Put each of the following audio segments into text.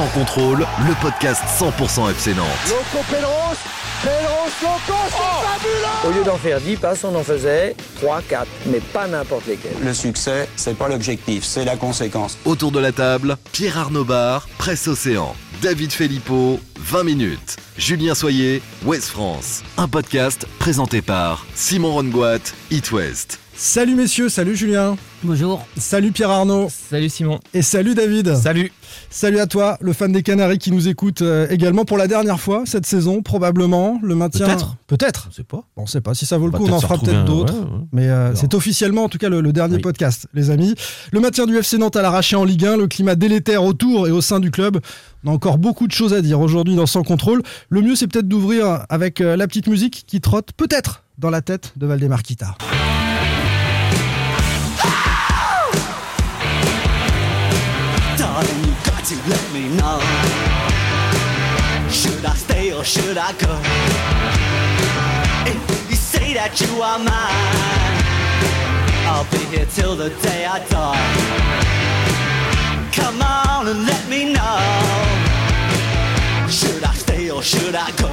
Sans contrôle, le podcast 100% FC Nantes. Loco Pélos, Pélos, Loco, c'est fabuleux Au lieu d'en faire 10 passes, on en faisait 3, 4, mais pas n'importe lesquels. Le succès, c'est pas l'objectif, c'est la conséquence. Autour de la table, Pierre Arnaud Bar, Presse Océan, David Filippo, 20 minutes. Julien Soyer, West France. Un podcast présenté par Simon Rongoat, It West. Salut messieurs, salut Julien. Bonjour. Salut Pierre Arnaud. Salut Simon. Et salut David. Salut. Salut à toi, le fan des Canaries qui nous écoute euh, également pour la dernière fois cette saison, probablement. Le maintien. Peut-être. Peut-être. On sait pas. On sait pas. Si ça vaut le coup, on en fera peut-être d'autres. ouais, ouais. Mais euh, c'est officiellement en tout cas le, le dernier Oui. podcast, les amis. Le maintien du FC Nantes à l'arraché en Ligue 1, le climat délétère autour et au sein du club. On a encore beaucoup de choses à dire aujourd'hui dans Sans Contrôle. Le mieux, c'est peut-être d'ouvrir avec euh, la petite musique qui trotte peut-être dans la tête de Valdemar Kita. To let me know. Should I stay or should I go? If you say that you are mine, I'll be here till the day I die. Come on and let me know. Should I stay or should I go?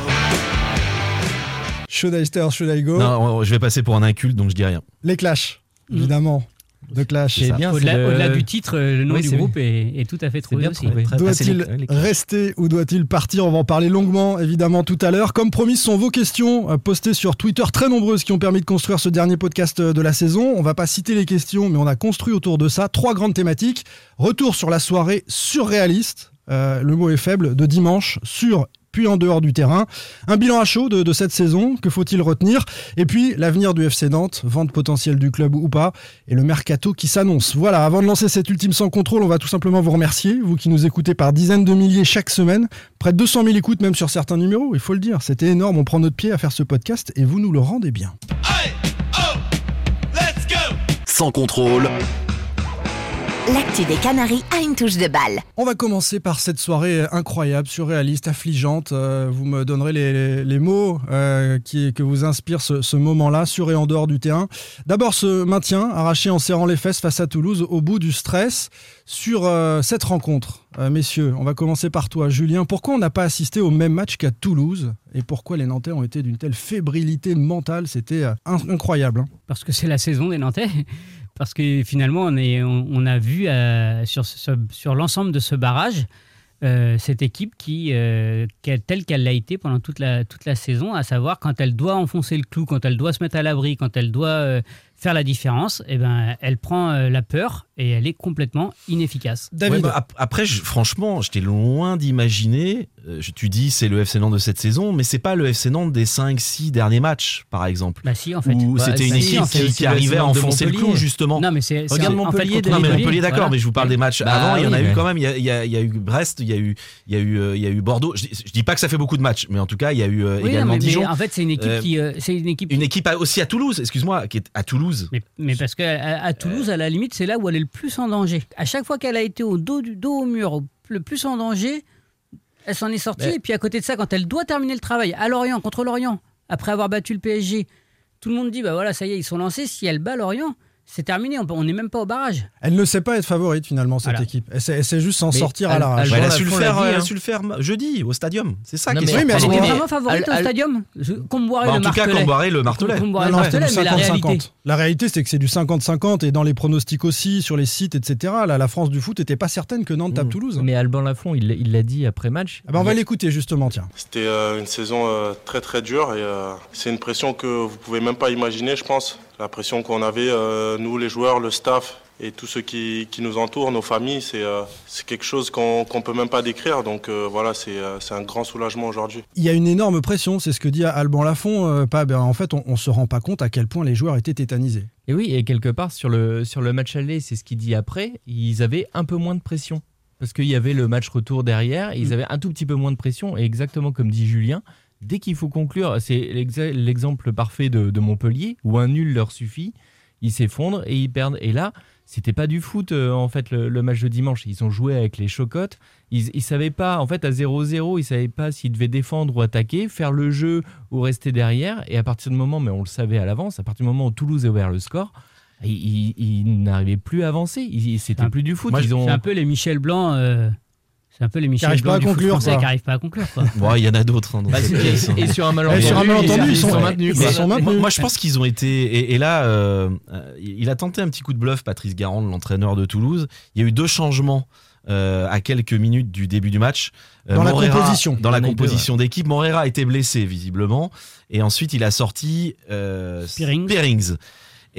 Should I stay or should I go? Non, on- je vais passer pour un inculte, donc je dis rien. Les Clash, évidemment. De Clash. C'est bien, Au-delà le- du titre, euh, le nom Oui, du groupe est, est tout à fait trouvé bien aussi. Doit-il rester ou doit-il partir? On va en parler longuement, évidemment, tout à l'heure. Comme promis, ce sont vos questions euh, postées sur Twitter, très nombreuses, qui ont permis de construire ce dernier podcast euh, de la saison. On va pas citer les questions, mais on a construit autour de ça trois grandes thématiques. Retour sur la soirée surréaliste, euh, le mot est faible, de dimanche, sur puis en dehors du terrain. Un bilan à chaud de, de cette saison, que faut-il retenir? Et puis l'avenir du FC Nantes, vente potentielle du club ou pas, et le mercato qui s'annonce. Voilà, avant de lancer cette ultime sans contrôle, on va tout simplement vous remercier, vous qui nous écoutez par dizaines de milliers chaque semaine, près de 200 000 écoutes même sur certains numéros, il faut le dire, c'était énorme, on prend notre pied à faire ce podcast et vous nous le rendez bien. Sans contrôle, L'actu des Canaries a une touche de balle. On va commencer par cette soirée incroyable, surréaliste, affligeante. Euh, vous me donnerez les, les- les mots euh, qui, que vous inspire ce, ce moment-là, sur et en dehors du terrain. D'abord ce maintien, arraché en serrant les fesses face à Toulouse, au bout du stress, sur euh, cette rencontre. Euh, messieurs, on va commencer par toi, Julien. Pourquoi on n'a pas assisté au même match qu'à Toulouse Et pourquoi les Nantais ont été d'une telle fébrilité mentale? C'était euh, in- incroyable. hein. Parce que c'est la saison des Nantais. Parce que finalement, on, a vu euh, sur, l'ensemble de ce barrage euh, cette équipe qui, euh, telle qu'elle l'a été pendant toute la, saison, à savoir quand elle doit enfoncer le clou, quand elle doit se mettre à l'abri, quand elle doit faire la différence, eh ben, elle prend euh, la peur et elle est complètement inefficace. David, Ouais, bah, ap- après, je- franchement, j'étais loin d'imaginer. euh, tu dis c'est le FC Nantes de cette saison, mais c'est pas le FC Nantes des 5-6 derniers matchs, par exemple. Bah si, en fait. Où Bah, c'était une si, équipe en fait. qui, arrivait à enfoncer le Montpellier. clou, justement. Non, mais c'est Regarde en fait, Montpellier, contre non mais Montpellier, Montpellier d'accord, voilà. mais je vous parle des matchs Bah avant. Il y en a eu quand même. Il y a, il y a- il y a eu Brest, il y a eu, il y a eu, euh, il y a eu Bordeaux. Je, dis- je dis pas que ça fait beaucoup de matchs, mais en tout cas, il y a eu euh, Oui, également mais, mais Dijon. en fait, c'est une équipe qui, c'est une équipe. Une aussi à Toulouse, excuse-moi, qui est à Toulouse. Mais, mais parce qu'à à, Toulouse, à la limite, c'est là où elle est le plus en danger. À chaque fois qu'elle a été au dos du dos au mur, le plus en danger, elle s'en est sortie. Mais- Et puis à côté de ça, quand elle doit terminer le travail à Lorient contre Lorient, après avoir battu le PSG, tout le monde dit bah voilà, ça y est, ils sont lancés. Si elle bat Lorient, c'est terminé. On n'est même pas au barrage. elle ne sait pas être favorite finalement, cette Voilà. équipe. Elle sait, elle sait juste s'en sortir à l'arrache. elle- Bah, elle a su le faire, elle a hein. su le faire jeudi au stadium. C'est ça qui est mais- Oui, mais Elle était vraiment favorite Elle- au stadium. Comboiré Bah, en le tout cas, martelet. Comboiré le martelet. Comboiré Non, le martelet, mais la réalité. 50-50. La réalité, c'est que c'est du 50-50 et dans les pronostics aussi, sur les sites, etc. Là, la France du foot n'était pas certaine que Nantes tape Mmh. Toulouse. Mais Alban Lafont, il l'a- dit après match. Ah ben, on va l'écouter justement, tiens. C'était euh, une saison euh, très très dure et euh, c'est une pression que vous pouvez même pas imaginer, je pense. La pression qu'on avait, euh, nous les joueurs, le staff et tous ceux qui, qui nous entourent, nos familles, c'est euh, c'est quelque chose qu'on qu'on peut même pas décrire. Donc euh, voilà, c'est euh, c'est un grand soulagement aujourd'hui. Il y a une énorme pression, c'est ce que dit Alban Lafont. euh, pas, ben, en fait, on, on se rend pas compte à quel point les joueurs étaient tétanisés. Et oui, et quelque part, sur le, sur le match aller, c'est ce qu'il dit après, ils avaient un peu moins de pression. Parce qu'il y avait le match retour derrière, et ils avaient un tout petit peu moins de pression. Et exactement comme dit Julien, dès qu'il faut conclure, c'est l'exemple parfait de, de Montpellier, où un nul leur suffit, ils s'effondrent et ils perdent. Et là, c'était pas du foot, euh, en fait, le, le match de dimanche. Ils ont joué avec les chocottes. Ils, ils savaient pas, en fait, à 0-0, ils savaient pas s'ils devaient défendre ou attaquer, faire le jeu ou rester derrière. Et à partir du moment, mais on le savait à l'avance, à partir du moment où Toulouse a ouvert le score, ils, ils- ils n'arrivaient plus à avancer. C'était plus du foot. Moi, ils ont... C'est un peu les Michel Blanc. euh, C'est un peu les Michel pas Blanc à du foot conclure, français quoi. qui n'arrivent pas à conclure. Quoi. Bon, il y en a d'autres. hein, dans Bah, et- sur un malentendu, sur un malentendu, ils sont- maintenus. quoi. Ils sont moi, maintenus. moi, je pense qu'ils ont été. Et, et là, euh, euh, il a tenté un petit coup de bluff, Patrice Garand, l'entraîneur de Toulouse. Il y a eu deux changements euh, à quelques minutes du début du match. Euh, Dans la composition. Dans la Il y en a eu deux, composition d'équipe. Morera a été blessé, visiblement. Et ensuite, il a sorti euh, Spearings. Spearings.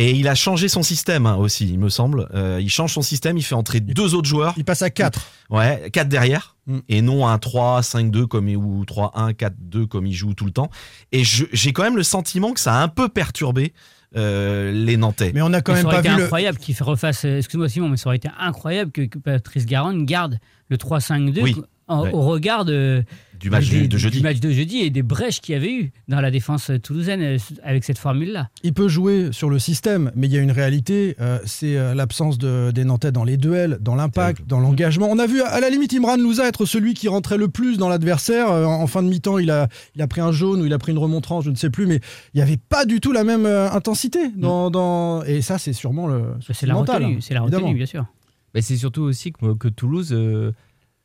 Et il a changé son système hein, aussi, il me semble. Euh, il change son système, il fait entrer deux autres joueurs. Il passe à 4. Ouais, 4 derrière. Mm. Et non un 3-5-2 comme il- ou 3-1, 4-2 comme il joue tout le temps. Et j'ai quand même le sentiment que ça a un peu perturbé euh, les Nantais. Mais on a quand Mais même ça aurait pas été vu le. incroyable qu'il refasse. Excuse-moi Simon, mais ça aurait été incroyable que, que Patrice Garande garde le 3-5-2 Oui. En- Ouais. au regard de, Du match des- de jeudi. du match de jeudi et des brèches qu'il y avait eu dans la défense toulousaine euh, avec cette formule-là. Il peut jouer sur le système, mais il y a une réalité, euh, c'est euh, l'absence de, des Nantais dans les duels, dans l'impact, dans l'engagement. On a vu à la limite Imran Louza être celui qui rentrait le plus dans l'adversaire. En fin de mi-temps, il a, il a pris un jaune ou il a pris une remontrance, je ne sais plus, mais il n'y avait pas du tout la même intensité. Dans, dans- Et ça, c'est sûrement le C'est la mental, retenue, hein, c'est la retenue, bien sûr. Mais c'est surtout aussi que, que Toulouse, euh,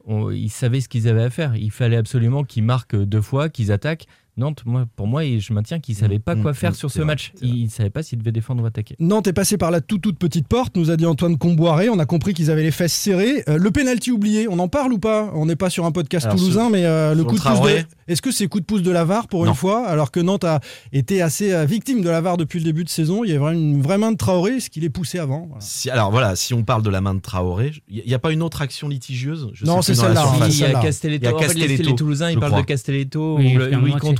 on- ils savaient ce qu'ils avaient à faire. Il fallait absolument qu'ils marquent deux fois, qu'ils attaquent. Nantes, moi, pour moi, et je maintiens qu'ils ne savaient pas Mm, quoi mm, faire sur ce vrai, match. Ils ne savaient pas s'ils devaient défendre ou attaquer. Nantes est passé par la toute toute petite porte, nous a dit Antoine Comboiré. On a compris qu'ils avaient les fesses serrées. Euh, le penalty oublié, on en parle ou pas? On n'est pas sur un podcast Alors, toulousain, sur- mais euh, le coup le de pouce de. Est-ce que c'est coup de pouce de la VAR pour Non. une fois Alors que Nantes a été assez euh, victime de la VAR depuis le début de saison? Il y a vraiment une vraie main de Traoré, ce qu'il est poussé avant. Voilà. Si- alors voilà, si on parle de la main de Traoré, il n'y a, pas une autre action litigieuse? Je Non, c'est celle-là, il y a. Castelletto. Il y a En fait, les- Castelletto, les Toulousains, ils parlent de Castelletto, Oui,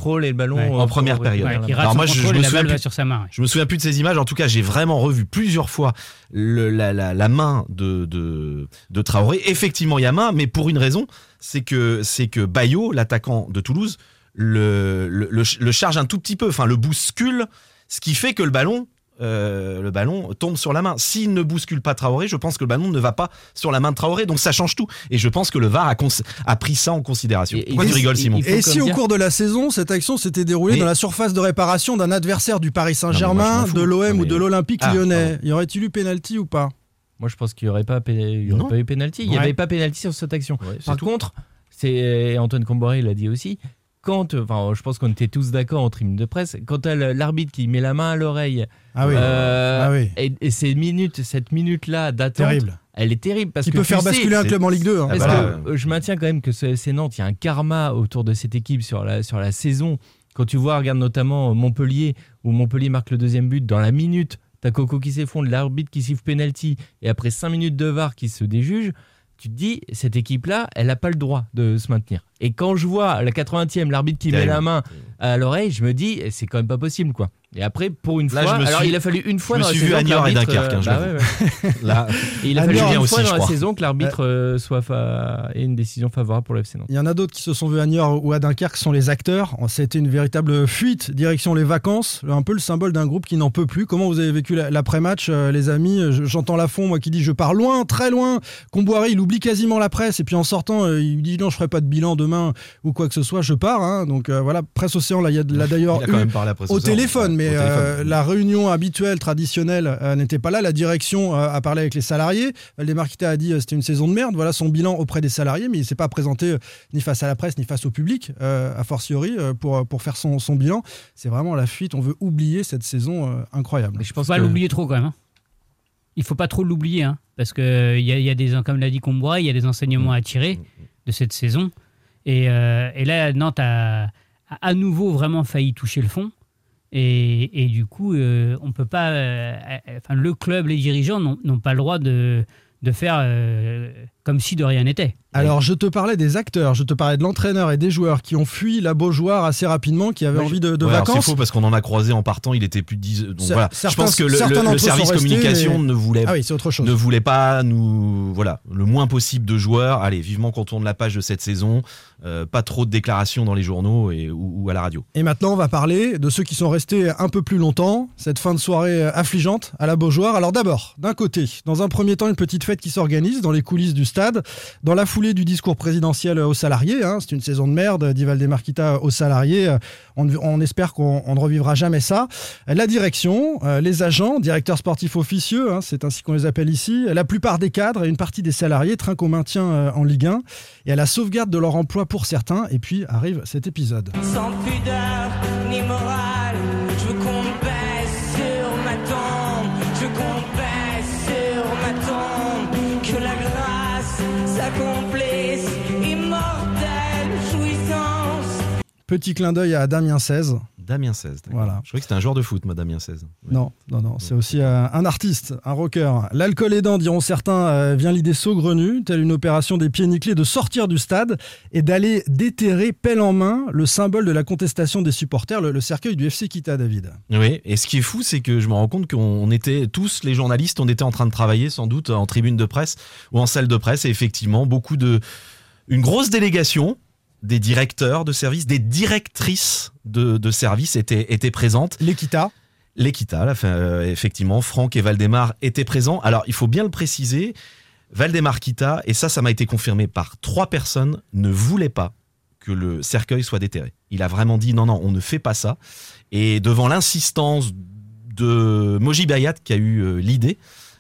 où, le-. Ouais. euh, En première pour- période. Ouais, rate Alors moi, je- me et souviens plus- sur sa main. ouais. Je me souviens plus de ces images. En tout cas, j'ai vraiment revu plusieurs fois le- la, la- la main de, de, de Traoré. Effectivement, il y a main, mais pour une raison, c'est que c'est que Bayo, l'attaquant de Toulouse, le, le, le- le charge un tout petit peu, enfin le bouscule, ce qui fait que le ballon. Euh, le ballon tombe sur la main. S'il ne bouscule pas Traoré, je pense que le ballon ne va pas sur la main de Traoré, donc ça change tout. Et je pense que le VAR a, pris ça en considération. Et- Pourquoi et- tu rigoles, Simon Et si au dire- cours de la saison, cette action s'était déroulée Mais- dans la surface de réparation d'un adversaire du Paris Saint-Germain, de l'OM ou de l'Olympique Ah, lyonnais, pardon. y aurait-il eu pénalty ou pas? Moi, je pense qu'il n'y aurait, pas, pé- il y aurait Non. pas eu pénalty. Il n'y Ouais. avait pas pénalty sur cette action. Ouais, Par tout. contre, c'est Antoine Comboré l'a dit aussi. Quand, enfin, je pense qu'on était tous d'accord en tribune de presse. Quand l'arbitre qui met la main à l'oreille, Ah oui, euh, Ah oui. et, et ces minutes, cette minute-là d'attente, terrible. elle est terrible parce Qui que peut faire sais- basculer un club en Ligue 2. hein. Ah Parce bah que je maintiens quand même que c'est c'est Nantes, il y a un karma autour de cette équipe sur la, sur la saison. Quand tu vois, regarde notamment Montpellier, où Montpellier marque le deuxième but, dans la minute, t'as Coco qui s'effondre, l'arbitre qui siffle penalty, et après 5 minutes de VAR qui se déjuge, tu te dis, cette équipe-là, elle n'a pas le droit de se maintenir. Et quand je vois la 80e, l'arbitre qui met la main à l'oreille, je me dis, c'est quand même pas possible, quoi. Et après, pour une Là, fois, je me alors suis- il a fallu une fois dans la suis vu saison à que et Dunkerque, hein, euh, bah j'avoue. ouais, ouais. Là, Et il a fallu une aussi, fois dans la saison que l'arbitre euh, soit fa... ait une décision favorable pour le FC Nantes. Il y en a d'autres qui se sont vus à Niort ou à Dunkerque, sont les acteurs. C'était une véritable fuite, direction les vacances, un peu le symbole d'un groupe qui n'en peut plus. Comment vous avez vécu la- l'après-match, euh, les amis? Je- J'entends Lafont, moi, qui dit je pars loin, très loin. Comboiré, il oublie quasiment la presse, et puis en sortant, euh, il dit non, je ferai pas de bilan demain ou quoi que ce soit, je pars. hein. Donc euh, voilà, presse Océan, là, il y a d'ailleurs il a quand eu même parlé après au téléphone, mais au téléphone. euh, la réunion habituelle, traditionnelle, euh, n'était pas là. La direction euh, a parlé avec les salariés. Valdemar Kita a dit euh, c'était une saison de merde. Voilà son bilan auprès des salariés, mais il s'est pas présenté euh, ni face à la presse ni face au public, euh, a fortiori, euh, pour, pour faire son, son bilan. C'est vraiment la fuite. On veut oublier cette saison euh, incroyable. Mais je pense pas que- l'oublier trop quand même. hein. Il faut pas trop l'oublier, hein, parce que il y, a- il y a des, comme l'a dit Combois, il y a des enseignements à tirer de cette saison. Et, euh, et là, Nantes a, à nouveau vraiment failli toucher le fond. Et, du coup, euh, on peut pas. euh, enfin, le club, les dirigeants n'ont n'ont pas le droit de, de faire euh, comme si de rien n'était. Alors, je te parlais des acteurs, je te parlais de l'entraîneur et des joueurs qui ont fui la Beaujoire assez rapidement, qui avaient envie de, de Ouais, alors vacances. C'est faux parce qu'on en a croisé en partant, il était plus de 10. Donc voilà. Je pense que le, le- le service communication mais- ne voulait Ah oui, c'est autre chose. ne voulait pas nous voilà le moins possible de joueurs. Allez, vivement qu'on tourne la page de cette saison. Euh, pas trop de déclarations dans les journaux et, ou, ou à la radio. Et maintenant, on va parler de ceux qui sont restés un peu plus longtemps, cette fin de soirée affligeante à la Beaujoire. Alors d'abord, d'un côté, dans un premier temps, une petite fête qui s'organise dans les coulisses du stade. Dans la foulée, du discours présidentiel aux salariés. hein. C'est une saison de merde, dit Valdemar Kita aux salariés. On, espère qu'on on ne revivra jamais ça. La direction, euh, les agents, directeurs sportifs officieux, hein, c'est ainsi qu'on les appelle ici, la plupart des cadres et une partie des salariés trinquent au maintien euh, en Ligue 1 et à la sauvegarde de leur emploi pour certains. Et puis arrive cet épisode. Sans pudeur Petit clin d'œil à Damien 16. Damien 16. d'accord. Voilà. Je croyais que c'était un joueur de foot, moi, Damien 16. Ouais. Non, non, non, c'est aussi euh, un artiste, un rocker. L'alcool aidant, diront certains, euh, vient l'idée saugrenue, telle une opération des pieds nickelés, de sortir du stade et d'aller déterrer, pelle en main, le symbole de la contestation des supporters, le, le cercueil du FC Kita, David. Oui, et ce qui est fou, c'est que je me rends compte qu'on était tous les journalistes, on était en train de travailler sans doute en tribune de presse ou en salle de presse, et effectivement, beaucoup de. Une grosse délégation des directeurs de service, des directrices de, de service étaient, étaient présentes. L'Equita. L'Equita, là, euh, effectivement, Franck et Valdemar étaient présents. Alors, il faut bien le préciser, Valdemar Kita, et ça, ça m'a été confirmé par trois personnes, ne voulait pas que le cercueil soit déterré. Il a vraiment dit non, non, on ne fait pas ça. Et devant l'insistance de Moji Bayat qui a eu euh, l'idée,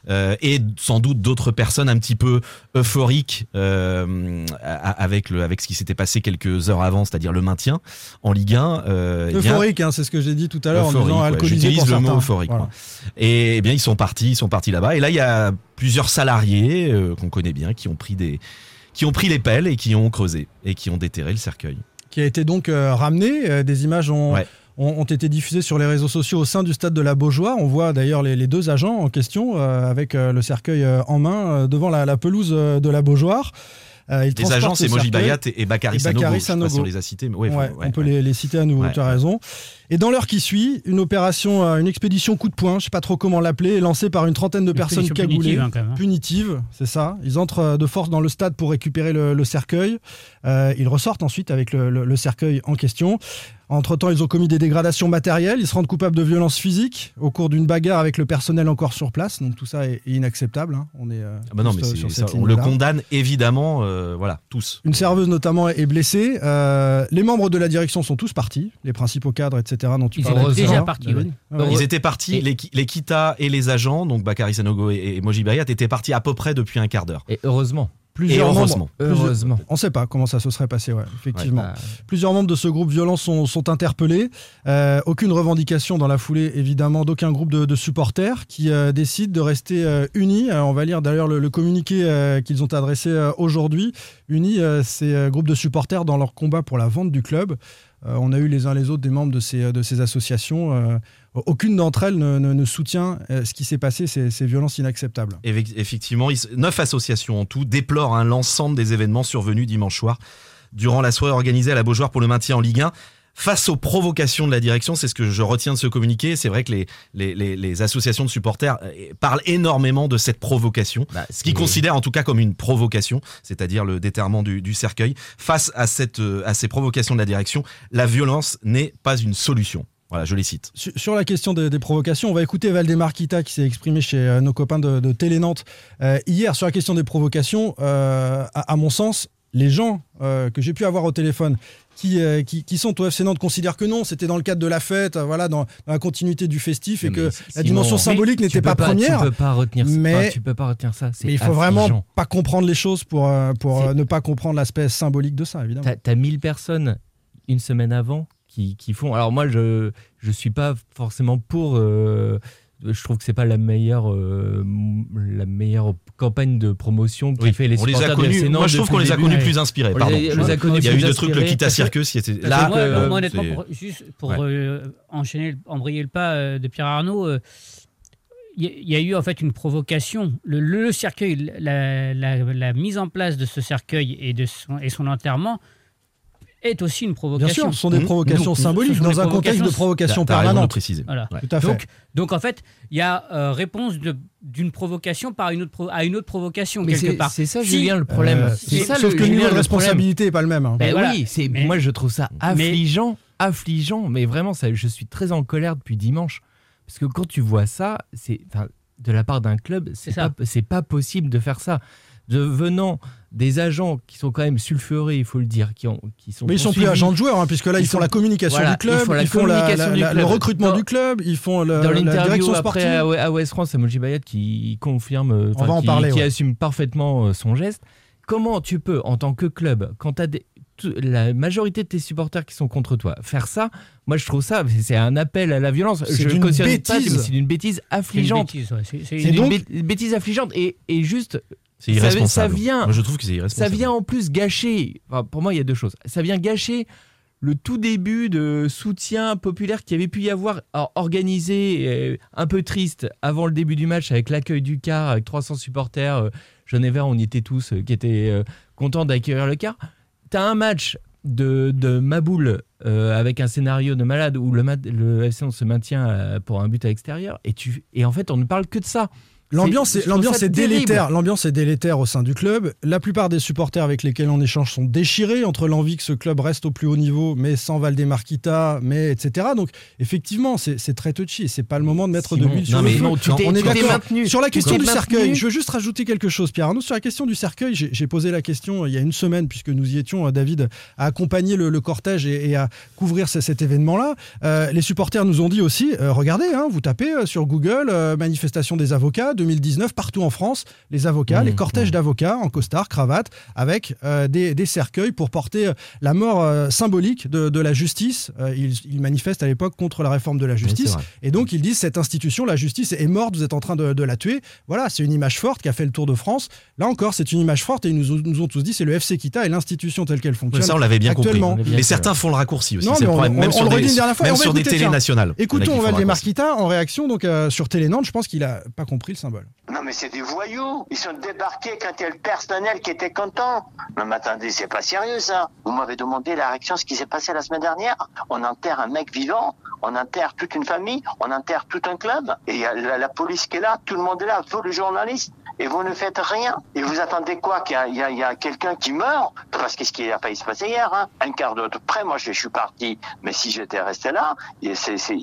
euh, et sans doute d'autres personnes un petit peu euphoriques euh, a- avec, le, avec ce qui s'était passé quelques heures avant, c'est-à-dire le maintien en Ligue 1. euh, eh Euphorique, hein, c'est ce que j'ai dit tout à l'heure en disant ouais. J'utilise le mot euphorique. Voilà. Et eh bien, ils sont partis, ils sont partis là-bas. Et là, il y a plusieurs salariés qu'on connaît bien qui ont pris des, qui ont pris les pelles et qui ont creusé et qui ont déterré le cercueil. Qui a été donc ramené. Des images ont, Ouais. Ont, ont été diffusées sur les réseaux sociaux au sein du stade de la Beaujoire. On voit d'ailleurs les, les deux agents en question euh, avec euh, le cercueil euh, en main euh, devant la, la pelouse de la Beaujoire. Euh, Les agents, c'est Moji. Bayat et, et Bakary Et Sanogo. Bakary Je sais pas si on les a cités, mais ouais, Ouais, faut- ouais, on peut ouais. Les, les citer à nouveau, Ouais, tu as raison. Et dans l'heure qui suit, une opération, une expédition coup de poing, je sais pas trop comment l'appeler, est lancée par une trentaine de personnes cagoulées. punitive, hein, hein. Punitive, c'est ça. Ils entrent de force dans le stade pour récupérer le, le cercueil. Euh, ils ressortent ensuite avec le, le- le cercueil en question. Entre-temps, ils ont commis des dégradations matérielles. Ils se rendent coupables de violences physiques au cours d'une bagarre avec le personnel encore sur place. Donc tout ça est, est inacceptable. hein. On est euh, Ah bah non, mais euh, ça, on le condamne évidemment, euh, voilà, tous. Une serveuse notamment est blessée. Euh, les membres de la direction sont tous partis, les principaux cadres, etc. Dont tu Ils étaient déjà partis, ouais. Ils étaient partis, les Kita et les agents, donc Bakary Sanogo et, et Moji Bayat, étaient partis à peu près depuis un quart d'heure. Et heureusement. Plusieurs Et membres- heureusement. plusieurs- Heureusement. On ne sait pas comment ça se serait passé, ouais, effectivement. Bah, Plusieurs membres de ce groupe violent sont, sont interpellés. Euh, aucune revendication dans la foulée, évidemment, d'aucun groupe de, de supporters qui euh, décident de rester euh, unis. Euh, on va lire d'ailleurs le, le communiqué euh, qu'ils ont adressé euh, aujourd'hui. Unis, euh, ces euh, groupes de supporters dans leur combat pour la vente du club. Euh, on a eu les uns les autres des membres de ces, ces associations. Euh, aucune d'entre elles ne, soutient euh, ce qui s'est passé, ces, ces violences inacceptables. Effect- Effectivement, neuf associations en tout déplorent hein, l'ensemble des événements survenus dimanche soir durant la soirée organisée à la Beaujoire pour le maintien en Ligue 1. Face aux provocations de la direction, c'est ce que je retiens de ce communiqué. C'est vrai que les, les, les- les associations de supporters euh, parlent énormément de cette provocation, bah, ce qu'ils considèrent en tout cas comme une provocation, c'est-à-dire le déterrement du, du cercueil. Face à, cette, euh, à ces provocations de la direction, la violence n'est pas une solution. Voilà, je les cite. Sur, la question des, des provocations, on va écouter Valdemar Kita qui s'est exprimé chez euh, nos copains de, de Télé Nantes euh, hier sur la question des provocations. euh, à, à mon sens, les gens euh, que j'ai pu avoir au téléphone qui, euh, qui, qui sont au FC Nantes considèrent que non, c'était dans le cadre de la fête, euh, voilà, dans, dans la continuité du festif et Mais que la dimension symbolique n'était pas, première. Tu peux pas retenir ça. mais- tu peux pas retenir ça. Mais il faut vraiment pas comprendre les choses pour, euh, pour ne pas comprendre l'aspect symbolique de ça, évidemment. T'as t'as 1000 personnes une semaine avant qui, qui font. Alors moi, je je suis pas forcément pour. euh, je trouve que c'est pas la meilleure euh, la meilleure campagne de promotion qui Oui, fait les on les a connus. Moi, je trouve qu'on les le a connus plus inspirés. On Pardon. les a- les a connus Il y a eu des trucs, le Parce que- Circus, qui était là. moi, euh, moi, honnêtement, pour, juste pour Ouais. euh, enchaîner, embrayer le pas de Pierre Arnaud, il y, a- il y a eu en fait une provocation. Le, le cercueil, la, la- la mise en place de ce cercueil et, de son, et son enterrement est aussi une Bien provocation. sûr, ce sont des Mmh. provocations symboliques sont dans un contexte de provocations- provocation permanente. Voilà. Ouais. Tout à fait. Donc, donc en fait, il y a euh, réponse de- d'une provocation par une autre pro- à une autre provocation Mais quelque c'est part. c'est ça, Si- Julien, le problème. Euh, c'est sauf ça, sauf le, que le niveau de responsabilité n'est pas le même. hein. Ben voilà. oui, Mais- moi je trouve ça Mais- affligeant, affligeant, mais vraiment ça, je suis très en colère depuis dimanche parce que quand tu vois ça, c'est de la part d'un club, c'est pas c'est pas possible de faire ça. De venant des agents qui sont quand même sulfurés, il faut le dire, qui, ont, qui sont Mais ils sont plus agents de joueurs, hein, puisque là, ils, Ils font sont- la communication voilà, du club, ils font la font la- communication la- du la- club. le recrutement Dans- du club, ils font le- Dans la l'interview direction après sportive. à, à West France, Samuel Gibayat qui confirme, On enfin, va en qui, parler, qui ouais. assume parfaitement euh, son geste. Comment tu peux, en tant que club, quand tu as la majorité de tes supporters qui sont contre toi, faire ça? Moi, je trouve ça, c'est un appel à la violence. C'est Je ne cautionne pas, c'est une bêtise affligeante. C'est une bêtise, ouais. C'est une- une donc- bé- bêtise affligeante et, et juste. C'est ça- irresponsable. Ça, vient, Moi, je trouve que c'est ça irresponsable. vient en plus gâcher. enfin, pour moi, il y a deux choses. Ça vient gâcher le tout début de soutien populaire qui avait pu y avoir alors, organisé, euh, un peu triste, avant le début du match avec l'accueil du car, avec 300 supporters. euh, vert, on y était tous, euh, qui étaient contents d'accueillir le car. Tu as un match de, de Maboul euh, avec un scénario de malade où le, le FC on se maintient pour un but à l'extérieur et, tu, et en fait on ne parle que de ça. L'ambiance est, l'ambiance est délétère. L'ambiance est délétère au sein du club. La plupart des supporters avec lesquels on échange sont déchirés entre l'envie que ce club reste au plus haut niveau, mais sans Valdemar-Kita, mais etc. Donc effectivement, c'est, c'est très touchy. C'est pas le moment de mettre Simon, de l'huile sur le non, tu on est d'accord. maintenu. Sur la question du cercueil, je veux juste rajouter quelque chose, Pierre Arnaud. Sur la question du cercueil, j'ai, j'ai posé la question euh, il y a une semaine, puisque nous y étions, euh, David, à accompagner le, le cortège et, et à couvrir ce- cet événement-là. Euh, les supporters nous ont dit aussi, euh, regardez, hein, vous tapez euh, sur Google, euh, manifestation des avocats 2019, partout en France, les avocats, Mmh, les cortèges d'avocats en costard, cravate, avec euh, des, des cercueils pour porter euh, la mort euh, symbolique de, de la justice. Euh, ils, ils manifestent à l'époque contre la réforme de la justice. Et donc ils disent cette institution, la justice est morte, vous êtes en train de, de la tuer. Voilà, c'est une image forte qui a fait le tour de France. Là encore, c'est une image forte et ils nous, ont- nous ont tous dit c'est le FC Kita et l'institution telle qu'elle Ouais, fonctionne. ça, on l'avait bien compris. On Mais certains font le raccourci aussi. Non, mais on- problème. on- Même on sur le des, redit une dernière fois même on va sur des tiens. nationales. Écoutons Il y en a qui font Valdemar le. Kita en réaction donc euh, sur Télé Nantes. Je pense qu'il a pas compris le symbole. Non mais c'est des voyous. Ils sont débarqués quand il y a le personnel qui était content. Non mais attendez, c'est pas sérieux ça. Vous m'avez demandé la réaction, ce qui s'est passé la semaine dernière. On enterre un mec vivant, on enterre toute une famille, on enterre tout un club. Et il y a la, police qui est là, tout le monde est là, vous les journalistes. Et vous ne faites rien. Et vous attendez quoi Qu'il y a, quelqu'un qui meurt? Parce que ce qui a failli se passer hier, hein. un quart d'heure près, moi je, je suis parti. Mais si j'étais resté là, ils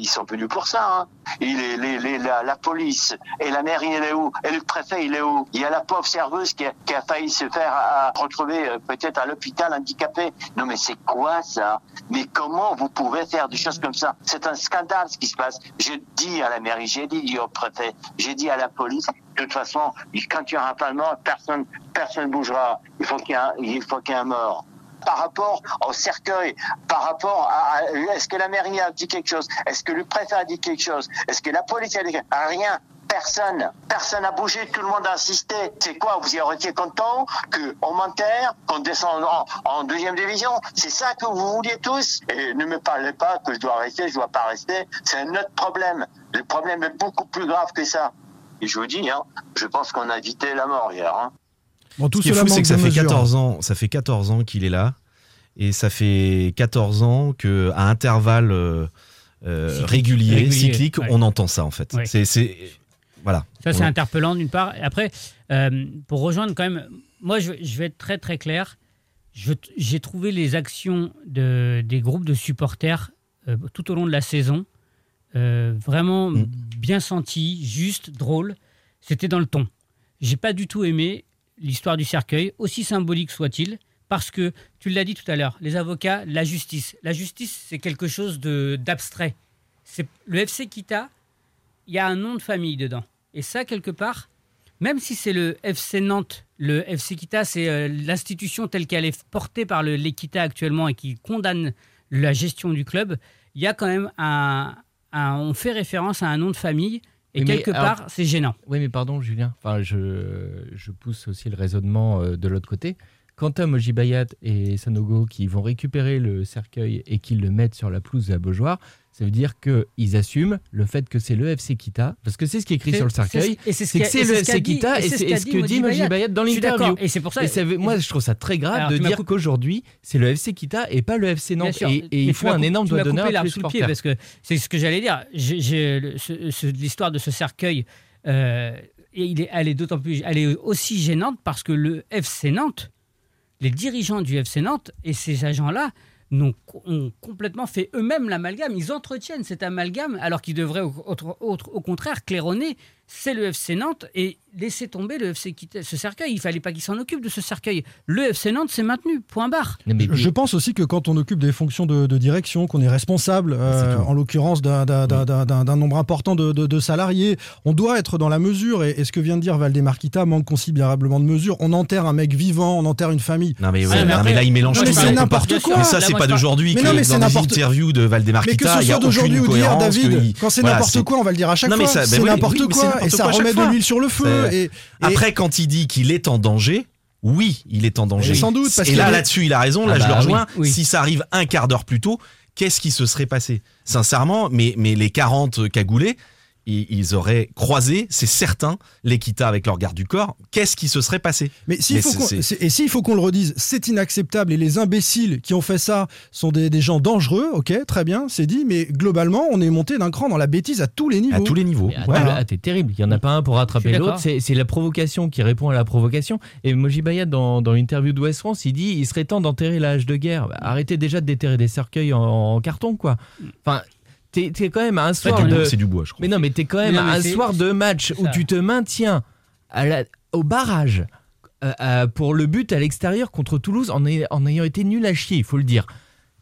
sont venus pour ça. Hein. Et les, la, police et la mairie, elle est où? Et le préfet, il est où? Il y a la pauvre serveuse qui a, failli se faire à, retrouver euh, peut-être à l'hôpital handicapé. Non mais c'est quoi ça? Mais comment vous pouvez faire des choses comme ça? C'est un scandale ce qui se passe. J'ai dit à la mairie, j'ai dit au préfet, j'ai dit à la police. De toute façon, quand il y aura pas de mort, personne, personne bougera. Il faut qu'il y ait un, mort par rapport au cercueil, par rapport à, est-ce que la mairie a dit quelque chose, est-ce que le préfet a dit quelque chose, est-ce que la police a dit quelque chose, rien. Personne, personne n'a bougé, tout le monde a insisté. C'est quoi, vous y été content qu'on m'enterre, qu'on descende en, en deuxième division? C'est ça que vous vouliez tous? Et ne me parlez pas que je dois rester, je dois pas rester. C'est un autre problème. Le problème est beaucoup plus grave que ça. Et je vous dis, hein, je pense qu'on a évité la mort hier. Hein. Bon, tout Ce qui est fou, c'est que ça fait mesure. 14 ans, ça fait 14 ans qu'il est là, et ça fait 14 ans que à intervalles euh, euh, Cyclique. réguliers, Régulier, cycliques, ouais. on entend ça en fait. Ouais. C'est, c'est, voilà. Ça, c'est interpellant d'une part. Après, euh, pour rejoindre quand même, moi, je, je vais être très très clair. Je- J'ai trouvé les actions de, des groupes de supporters euh, tout au long de la saison euh, vraiment Mm. bien senties, justes, drôles. C'était dans le ton. J'ai pas du tout aimé l'histoire du cercueil, aussi symbolique soit-il, parce que tu l'as dit tout à l'heure, les avocats, la justice. La justice, c'est quelque chose de d'abstrait. C'est le FC Kita, il y a un nom de famille dedans. Et ça, quelque part, même si c'est le FC Nantes, le FC Kita, c'est euh, l'institution telle qu'elle est portée par le l'Equita actuellement et qui condamne la gestion du club, il y a quand même un, un- on fait référence à un nom de famille et Oui, quelque part, c'est gênant. Oui, mais pardon, Julien. Enfin, je, je pousse aussi le raisonnement euh, de l'autre côté. Quant à Mojibayat et Sanogo qui vont récupérer le cercueil et qu'ils le mettent sur la pelouse de la Beaujoire, ça veut dire qu'ils assument le fait que c'est le FC Kita, parce que c'est ce qui est écrit sur le cercueil, c'est- et c'est ce c'est que c'est le FC Kita et c'est ce que dit Mojibayat. Mojibayat dans l'interview. et c'est pour ça- moi, je trouve ça très grave de dire qu'aujourd'hui, c'est le FC Kita et pas le FC Nantes. Et, il faut un énorme doigt d'honneur à sous le pied parce que c'est ce que j'allais dire. L'histoire de ce cercueil, euh, elle est d'autant plus, elle est aussi gênante parce que le FC Nantes, les dirigeants du FC Nantes et ces agents-là n'ont- ont complètement fait eux-mêmes l'amalgame. Ils entretiennent cet amalgame alors qu'ils devraient au contraire claironner c'est le FC Nantes et laisser tomber le FC quitter ce cercueil. Il fallait pas qu'il s'en occupe de ce cercueil. Le FC Nantes s'est maintenu, point barre. Je- Je pense aussi que quand on occupe des fonctions de, de direction, qu'on est responsable, euh, en l'occurrence d'un- d'un nombre important de, de- de salariés, on doit être dans la mesure. Et, et ce que vient de dire Valdemarquita manque considérablement de mesure. On enterre un mec vivant, on enterre une famille. Non mais, ouais, non, mais là il mélange Non, tout. mais là, c'est n'importe quoi. Mais ça c'est pas d'aujourd'hui Mais que non, mais c'est n'importe- interviews de Mais que Valdemarquita, ce il y a soit d'aujourd'hui aucune ou d'hier, David, quand c'est n'importe quoi, on va le dire à chaque Non, mais fois. ben c'est n'importe quoi et ça quoi remet de l'huile sur le feu. Et, et- Après, quand il dit qu'il est en danger, oui, il est en danger. Et sans doute, parce Et là, avait- là-dessus, il a raison. Là, Ah je le bah rejoins. oui, oui. Si ça arrive un quart d'heure plus tôt, qu'est-ce qui se serait passé? Sincèrement, mais, mais les 40 cagoulés, ils, auraient croisé, c'est certain, l'Equita avec leur garde du corps. Qu'est-ce qui se serait passé? Mais s'il faut qu'on- c'est- c'est- et s'il faut qu'on le redise, c'est inacceptable et les imbéciles qui ont fait ça sont des, des gens dangereux, ok, très bien, c'est dit, mais globalement, on est monté d'un cran dans la bêtise à tous les niveaux. À tous les niveaux. Voilà. là, t'es terrible. Il n'y en a pas un pour rattraper l'autre. C'est la provocation qui répond à la provocation. Et Moji Bayat, dans, dans l'interview de West France, il dit il serait temps d'enterrer la hache de guerre. Bah, arrêtez déjà de déterrer des cercueils en, en carton, quoi. Enfin, t'es t'es quand même à un C'est soir du, de. c'est du bois, je crois. Mais non, mais t'es quand même Mais non, à mais un c'est- soir de match où tu te maintiens à la- au barrage euh, euh, pour le but à l'extérieur contre Toulouse en, en ayant été nul à chier, il faut le dire.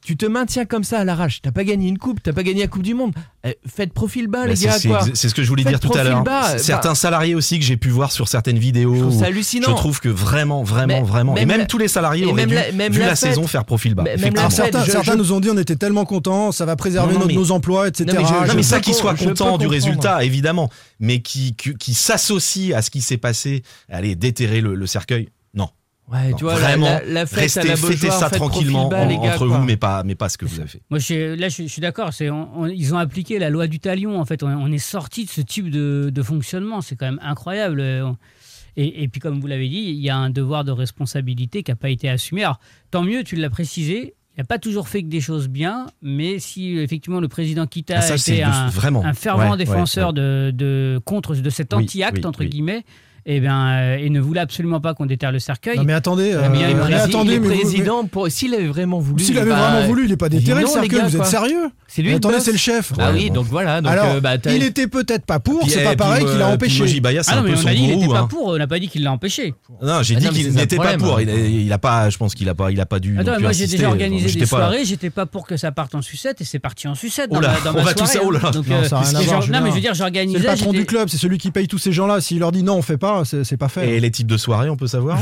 Tu te maintiens comme ça à l'arrache. T'as pas gagné une coupe, t'as pas gagné la Coupe du Monde. Euh, faites profil bas, Bah, les c'est- gars, c'est ce que je voulais Faites dire tout à l'heure. bas. Certains Bah, salariés aussi que j'ai pu voir sur certaines vidéos. Je trouve hallucinant. Je trouve que vraiment, vraiment, Mais vraiment. et même la- tous les salariés auraient même dû, la- même vu la la, fête. saison, faire profil bas. Même la fête, certains, je- certains je- nous ont dit on était tellement contents, ça va préserver Non, non, notre- mais- nos emplois, etc. Non, mais je- Non, mais je ça qu'ils soient contents du résultat, évidemment, mais qui, qui, qui s'associent à ce qui s'est passé, allez, déterrer le, le cercueil. Ouais, Non, tu vois, vraiment, la, la fête restez, à la fêtez ça tranquillement profil bas, en- les gars, entre quoi. vous, mais pas, mais pas ce que vous avez fait. Moi, je, là, je, je suis d'accord. C'est, on- on- ils ont appliqué la loi du talion. En fait, on, on est sorti de ce type de, de fonctionnement. C'est quand même incroyable. Euh, Et, et puis, comme vous l'avez dit, il y a un devoir de responsabilité qui n'a pas été assumé. Alors, tant mieux, tu l'as précisé. Il n'a pas toujours fait que des choses bien, mais si effectivement le président Kita Ah, ça, c'est était de- un, vraiment. un fervent Ouais, défenseur ouais, De, de contre de cet Oui, anti-acte oui, entre oui. guillemets, et bien, euh, et ne voulait absolument pas qu'on déterre le cercueil. Non mais attendez, mais il a euh, le mais président, attendez, s'il avait vraiment voulu. S'il il avait vraiment voulu, il n'est pas Il déterré le cercueil, vous êtes sérieux C'est lui Attendez, c'est le chef. Ah Ouais, oui, bon. donc voilà. Donc, Alors, euh, bah, il était peut-être pas pour, c'est eh, pas puis, pareil qu'il a euh, puis empêché. C'est Ah non, un mais peu on son a dit qu'il pas hein. pour, on n'a pas dit qu'il l'a empêché. Non, j'ai Ah dit qu'il c'est n'était pas pour. Il a, il a pas, je pense qu'il a pas, il a pas dû. Attends, moi j'ai déjà organisé des soirées, j'étais pas pour que ça parte en sucette et c'est parti en sucette dans ma, dans on ma va tout soirée. ça, oh là hein. Non, euh, mais je veux dire, C'est j'organisais. le patron du club, c'est celui qui paye tous ces gens-là. S'il leur dit non, on fait pas, c'est c'est pas fait. Et les types de soirées, on peut savoir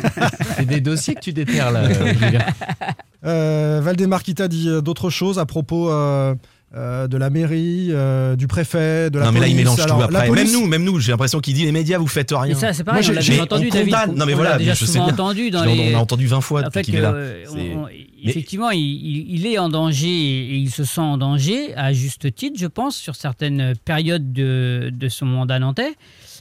C'est des dossiers que tu déterres là. euh, Valdemar Kita dit euh, d'autres choses à propos euh, euh, de la mairie, euh, du préfet, de la Non mais là il mélange Alors, tout après. police- Même nous, même nous, j'ai l'impression qu'il dit les médias vous faites rien. Mais ça c'est pareil, Moi, on l'a j'ai- déjà entendu on David. condamne. Non, mais On voilà, déjà je sais souvent bien. entendu dans les. On l'a entendu 20 fois En depuis fait, qu'il est là. on- on- effectivement, il, il- il est en danger et il se sent en danger à juste titre, je pense, sur certaines périodes de, de son mandat nantais.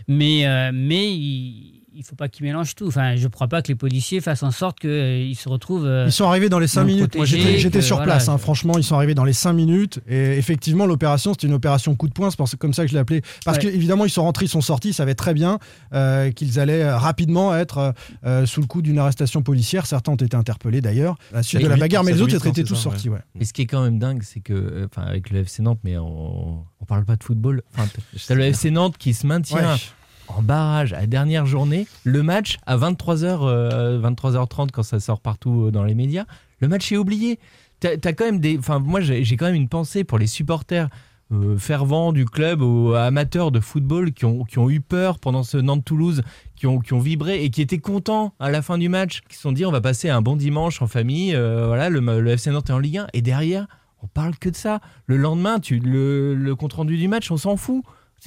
Mais, euh, mais il ne faut pas qu'il mélange tout. Enfin, je ne crois pas que les policiers fassent en sorte qu'ils se retrouvent. euh, Ils sont arrivés dans les 5 non minutes. Moi, j'étais sur voilà, place. hein. je- Franchement, ils sont arrivés dans les 5 minutes. Et effectivement, l'opération, c'était une opération coup de poing. C'est c'est comme ça que je l'ai appelé. Parce Ouais. qu'évidemment, ils sont rentrés, ils sont sortis. Ils savaient très bien euh, qu'ils allaient euh, rapidement être euh, euh, sous le coup d'une arrestation policière. Certains ont été interpellés d'ailleurs à la suite de la bagarre, mais les autres étaient tous c'est ça, sortis. ouais. Mais ce qui est quand même dingue, c'est que, euh, enfin, avec le FC Nantes, mais on, on parle pas de football. Enfin, t'as le FC Nantes qui se maintient Ouais. En barrage à dernière journée. Le match à 23h, 23h30 quand ça sort partout euh, dans les médias. Le match est oublié. Quand même des, enfin, moi j'ai quand même une pensée pour les supporters. euh, fervents du club ou amateurs de football qui ont, qui ont eu peur pendant ce Nantes-Toulouse, qui ont, qui ont vibré et qui étaient contents à la fin du match, qui se sont dit on va passer un bon dimanche en famille, euh, voilà, le, le FC Nantes est en Ligue 1 et derrière on parle que de ça. Le lendemain, le, le compte-rendu du match, on s'en fout.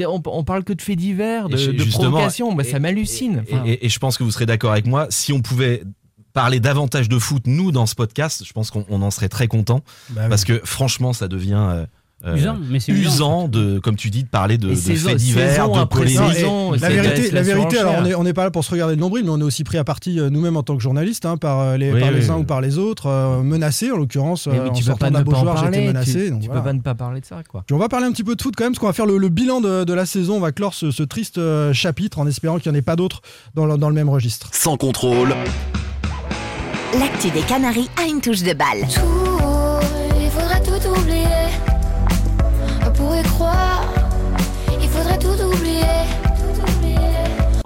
On, on parle que de faits divers, de, de provocations. Bah, ça m'hallucine. Et, Enfin, et- et je pense que vous serez d'accord avec moi. Si on pouvait parler davantage de foot, nous, dans ce podcast, je pense qu'on on en serait très content. Bah oui. Parce que franchement, ça devient euh, Usant, mais c'est usant, de, comme tu dis, de parler de, de faits divers, de après polémiques. saison, La c'est de vérité, la vérité alors on n'est pas là pour se regarder le nombril, mais on est aussi pris à partie euh, nous-mêmes en tant que journalistes, hein, par, euh, les, Oui, par les oui, uns ou par les autres, euh, menacés en l'occurrence. mais euh, oui, en tu peux sortant pas de ne pas en parler. menacé. Tu, donc tu voilà. peux pas ne pas parler de ça, quoi. Puis on va parler un petit peu de foot quand même, parce qu'on va faire le, le bilan de, de la saison. On va clore ce, ce triste euh, chapitre en espérant qu'il n'y en ait pas d'autres dans, le- dans le même registre. Sans contrôle, L'actu des Canaries a une touche de balle. Tout,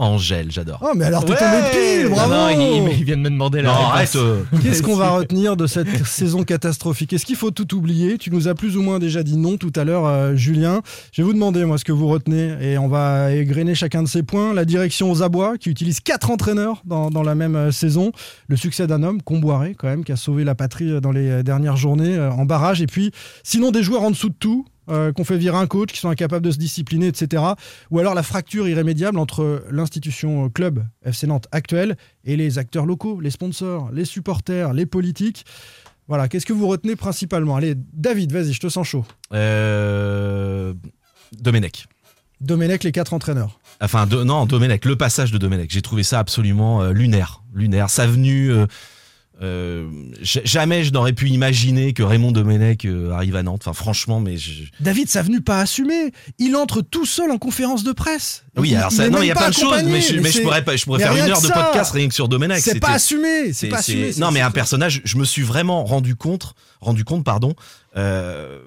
Angèle, j'adore. Oh, mais alors t'es Ouais. tombé pile, Non, bravo non, il, il vient de me demander la Non, réponse. arrête. euh. Qu'est-ce qu'on va retenir de cette saison catastrophique? Est-ce qu'il faut tout oublier? Tu nous as plus ou moins déjà dit non tout à l'heure, euh, Julien. Je vais vous demander, moi, ce que vous retenez, et on va égrener chacun de ces points. La direction aux abois, qui utilise quatre entraîneurs dans, dans la même euh, saison. Le succès d'un homme, Comboiré, quand même, qui a sauvé la patrie euh, dans les euh, dernières journées euh, en barrage. Et puis, sinon, des joueurs en dessous de tout. Euh, qu'on fait virer un coach, qui sont incapables de se discipliner, etc. Ou alors la fracture irrémédiable entre l'institution euh, club FC Nantes actuelle et les acteurs locaux, les sponsors, les supporters, les politiques. Voilà, qu'est-ce que vous retenez principalement? Allez, David, vas-y, je te sens chaud. Euh, Domenech. Domenech, les quatre entraîneurs. Enfin, de- non, Domenech, le passage de Domenech. J'ai trouvé ça absolument euh, lunaire. Lunaire. Sa venue. euh, euh, jamais je n'aurais pu imaginer que Raymond Domenech euh, arrive à Nantes. Enfin, franchement, mais je- David, ça venu pas assumé. Il entre tout seul en conférence de presse. oui, Il- alors il ça, est non, il y a plein de choses, mais je, mais je c'est- pourrais pas, je pourrais faire une heure de podcast rien que sur Domenech. C'est pas assumé, c'est pas assumé. Non, mais un personnage, je me suis vraiment rendu compte, rendu compte, pardon. euh,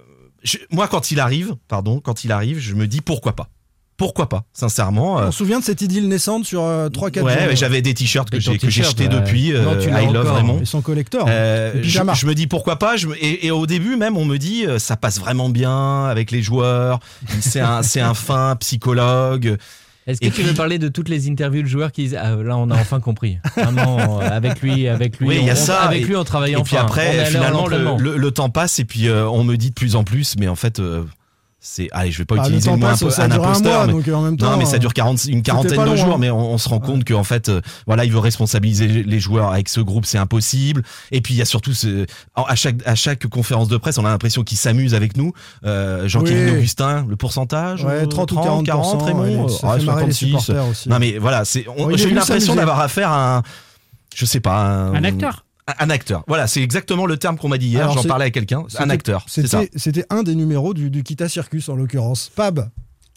je- moi, quand il arrive, pardon, quand il arrive, je me dis pourquoi pas. Pourquoi pas, sincèrement. euh, On se souvient de cette idylle naissante sur 3-4 Ouais, mais j'avais des t-shirts que j'ai que j'ai t-shirt, jetés ouais. depuis. Non, euh, tu I love. Et son collector. Euh, Le je, pyjama. je me dis pourquoi pas. Je et, et au début même, on me dit euh, ça passe vraiment bien avec les joueurs. C'est un, fin psychologue. Est-ce que Et tu puis- veux parler de toutes les interviews de joueurs qui disent ah, là on a enfin compris vraiment euh, avec lui avec lui Oui, il y a on- ça. avec et, lui on travaille et enfin puis On après, finalement, le, l'entraînement. le- le temps passe et puis euh, on me dit de plus en plus, mais en fait. euh, c'est allez je vais pas Ah, utiliser le mot passe, un un imposteur mois, mais, donc, en même temps, non mais ça euh, dure 40 une quarantaine de loin. jours mais on, on se rend compte qu'en fait euh, voilà il veut responsabiliser les joueurs avec ce groupe c'est impossible et puis il y a surtout ce, à chaque à chaque conférence de presse on a l'impression qu'il s'amuse avec nous euh, Jean-Kévin Oui. Augustin le pourcentage Ouais, euh, 30 ou 40%, 40 Raymond ouais, ça Ah, fait marrer les 56. supporters aussi. non mais voilà c'est j'ai eu l'impression d'avoir affaire à un je sais pas un, Un acteur. Un acteur voilà c'est exactement le terme qu'on m'a dit hier j'en parlais avec quelqu'un un C'était- acteur C'était un des numéros du, du Kita Circus en l'occurrence. Pab.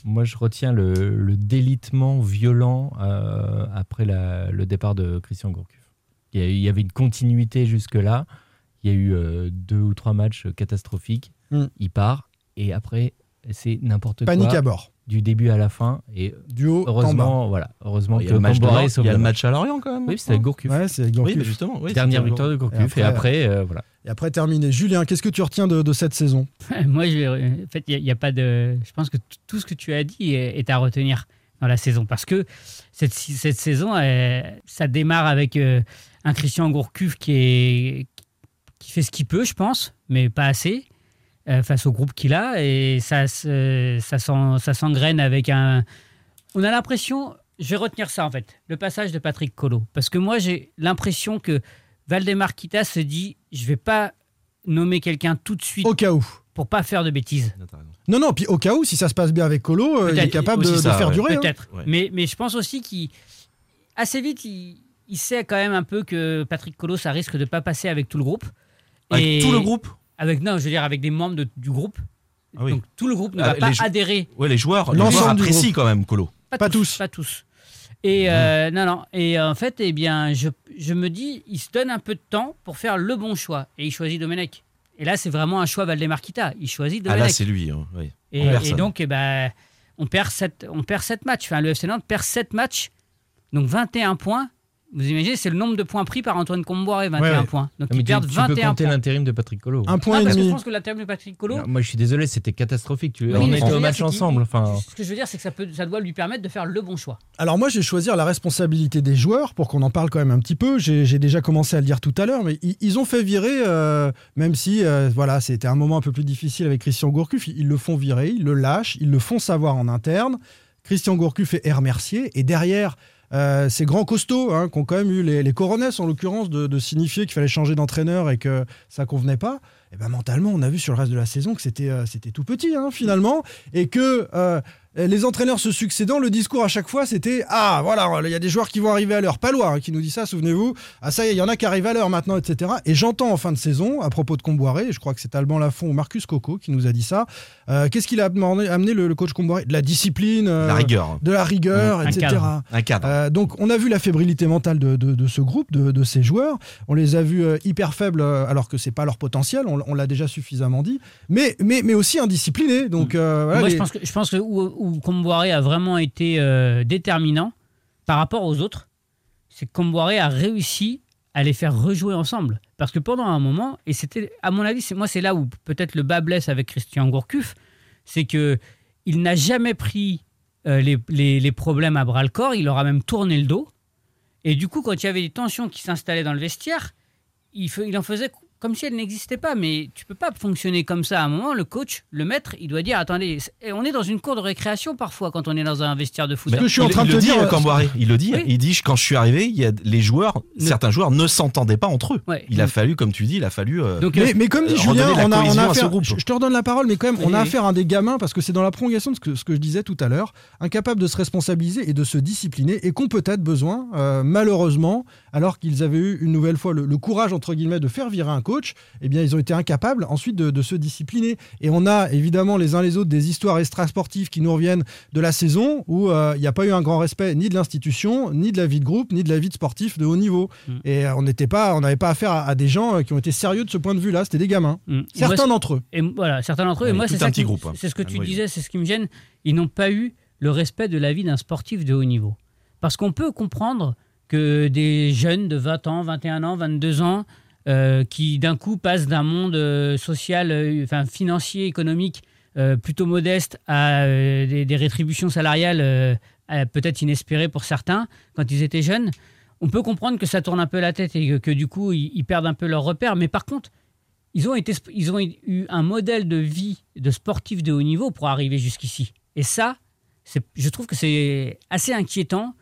moi je retiens le, le délitement violent euh, après la- le départ de Christian Gourcuff il y, a eu- il y avait une continuité jusque là il y a eu euh, deux ou trois matchs catastrophiques Hmm. il part et après c'est n'importe quoi Panique à bord. Du début à la fin et Du haut en bas. heureusement voilà heureusement que sauve il y a le match. match à Lorient quand même oui c'était avec Gourcuff Ouais, c'est oui Gourcuff. mais justement oui, dernière victoire de Gourcuff Et et après, euh, voilà Et après terminé. Julien, qu'est-ce que tu retiens de, de cette saison? Moi, je vais- en fait, il n'y a, pas de. Je pense que tout ce que tu as dit est, est à retenir dans la saison. Parce que cette, cette saison, euh, ça démarre avec euh, un Christian Gourcuff qui, est, qui fait ce qu'il peut, je pense, mais pas assez, euh, face au groupe qu'il a. Et ça, se- ça, s'en- ça s'engraine avec un. On a l'impression. Je vais retenir ça, en fait. Le passage de Patrick Colo. Parce que moi, j'ai l'impression que Valdemar Kita se dit je vais pas nommer quelqu'un tout de suite Au cas où. pour pas faire de bêtises. Non, non, puis au cas où, si ça se passe bien avec Colo, euh, il est capable de, faire ouais. durer. hein. Peut-être. Ouais. Mais, mais je pense aussi qu'il. Assez vite, il, il sait quand même un peu que Patrick Colo, ça risque de pas passer avec tout le groupe. avec Et- tout le groupe avec, Non, je veux dire avec des membres de- du groupe. Ah oui. Donc tout le groupe ne Ah, va pas les jou- adhérer. ouais les joueurs L'ensemble apprécient quand même Colo Pas tous. Pas tous. Et euh, non, non. Et en fait, eh bien, je, je me dis, il se donne un peu de temps pour faire le bon choix. Et il choisit Domenech. Et là, c'est vraiment un choix Valdemar Kita. Il choisit ah Domenech. là c'est lui hein, oui. Et, et donc, eh ben, on, perd sept, on perd 7 matchs. Enfin, le FC Nantes perd 7 matchs. Donc 21 points. Vous imaginez, c'est le nombre de points pris par Antoine Comboiré, 21 Ouais, ouais. points. Donc Non, ils tu, perdent tu peux 21 compter l'intérim de Patrick Colo Un point Non, et parce que je demi. pense que la terme de Patrick Colo. Non, moi, je suis désolé, c'était catastrophique. Tu- Oui, on était au match ensemble. Enfin, Ce que je veux dire, c'est que ça, peut, ça doit lui permettre de faire le bon choix. Alors moi, je vais choisir la responsabilité des joueurs pour qu'on en parle quand même un petit peu. J'ai j'ai déjà commencé à le dire tout à l'heure, mais ils, ils ont fait virer, euh, même si euh, voilà, c'était un moment un peu plus difficile avec Christian Gourcuff. Ils, ils le font virer, ils le lâchent, ils le font savoir en interne. Christian Gourcuff est remercié. Et derrière, euh, ces grands costauds hein, qui ont quand même eu les, les en l'occurrence, de, signifier qu'il fallait changer d'entraîneur et que ça convenait pas. Et ben mentalement, on a vu sur le reste de la saison que c'était euh, tout petit hein, finalement, et que euh, les entraîneurs se succédant, le discours à chaque fois c'était ah voilà, il y a des joueurs qui vont arriver à l'heure. Palois hein, qui nous dit ça, souvenez-vous. Ah ça y est, il y en a qui arrivent à l'heure maintenant, etc. Et j'entends en fin de saison à propos de Comboiré, je crois que c'est Alban Lafont ou Marcus Coco qui nous a dit ça. euh, Qu'est-ce qu'il a amené le, le coach Comboiré? De la discipline, euh, la rigueur de la rigueur, Un etc. cadre. un cadre Euh, donc on a vu la fébrilité mentale de, de- de ce groupe, de, de ces joueurs. On les a vus euh, hyper faibles euh, alors que c'est pas leur potentiel, on, on l'a déjà suffisamment dit, mais, mais, mais aussi indisciplinés. Donc, euh, voilà, Moi, les- je pense que, je pense que où, où Comboiré a vraiment été euh, déterminant, par rapport aux autres, c'est que Comboiré a réussi à les faire rejouer ensemble. Parce que pendant un moment, et c'était, à mon avis, moi, c'est là où peut-être le bas blesse avec Christian Gourcuff, c'est que il n'a jamais pris euh, les, les- problèmes à bras le corps, il leur a même tourné le dos. Et du coup, quand il y avait des tensions qui s'installaient dans le vestiaire, il, il en faisait comme si elles n'existaient pas. Mais tu peux pas fonctionner comme ça. À un moment, le coach, le maître, il doit dire attendez, c'est- on est dans une cour de récréation parfois quand on est dans un vestiaire de foot. Ben, il, il le dit, euh, Camboiré, il le dit. Oui. Il dit quand je suis arrivé, il y a les joueurs, Ne- certains joueurs ne s'entendaient pas entre eux. Ouais. Il a fallu, comme tu dis, il a fallu. euh, mais, mais comme dit euh, Julien, de on a, on a cohésion à ce affaire, groupe. je je te redonne la parole, mais quand même, on Oui, a affaire à des gamins, parce que c'est dans la prolongation de ce que, ce que je disais tout à l'heure, incapables de se responsabiliser et de se discipliner, et qu'ont peut-être besoin, euh, malheureusement, alors qu'ils avaient eu une nouvelle fois le, le courage, entre guillemets, de faire virer un coach, eh bien, ils ont été incapables ensuite de, de se discipliner. Et on a évidemment les uns les autres des histoires extra-sportives qui nous reviennent de la saison, où euh, il n'y a pas eu un grand respect ni de l'institution, ni de la vie de groupe, ni de la vie de sportif de haut niveau. Mm. Et euh, on n'était pas, on n'avait pas affaire à, à des gens euh, qui ont été sérieux de ce point de vue-là, c'était des gamins. Mm. Certains d'entre eux. Et voilà, certains d'entre eux. Ouais, et moi, c'est un ça petit qui- groupe, hein. C'est ce que tu disais, c'est ce qui me gêne. Ils n'ont pas eu le respect de la vie d'un sportif de haut niveau. Parce qu'on peut comprendre que des jeunes de 20 ans, 21 ans, 22 ans, euh, qui d'un coup passent d'un monde euh, social, euh, enfin financier, économique plutôt modeste à des, des rétributions salariales peut-être inespérées pour certains quand ils étaient jeunes. On peut comprendre que ça tourne un peu la tête et que, du coup ils, perdent un peu leur repère. Mais par contre, ils ont, été, ils ont eu un modèle de vie de sportif de haut niveau pour arriver jusqu'ici. Et ça, je trouve que c'est assez inquiétant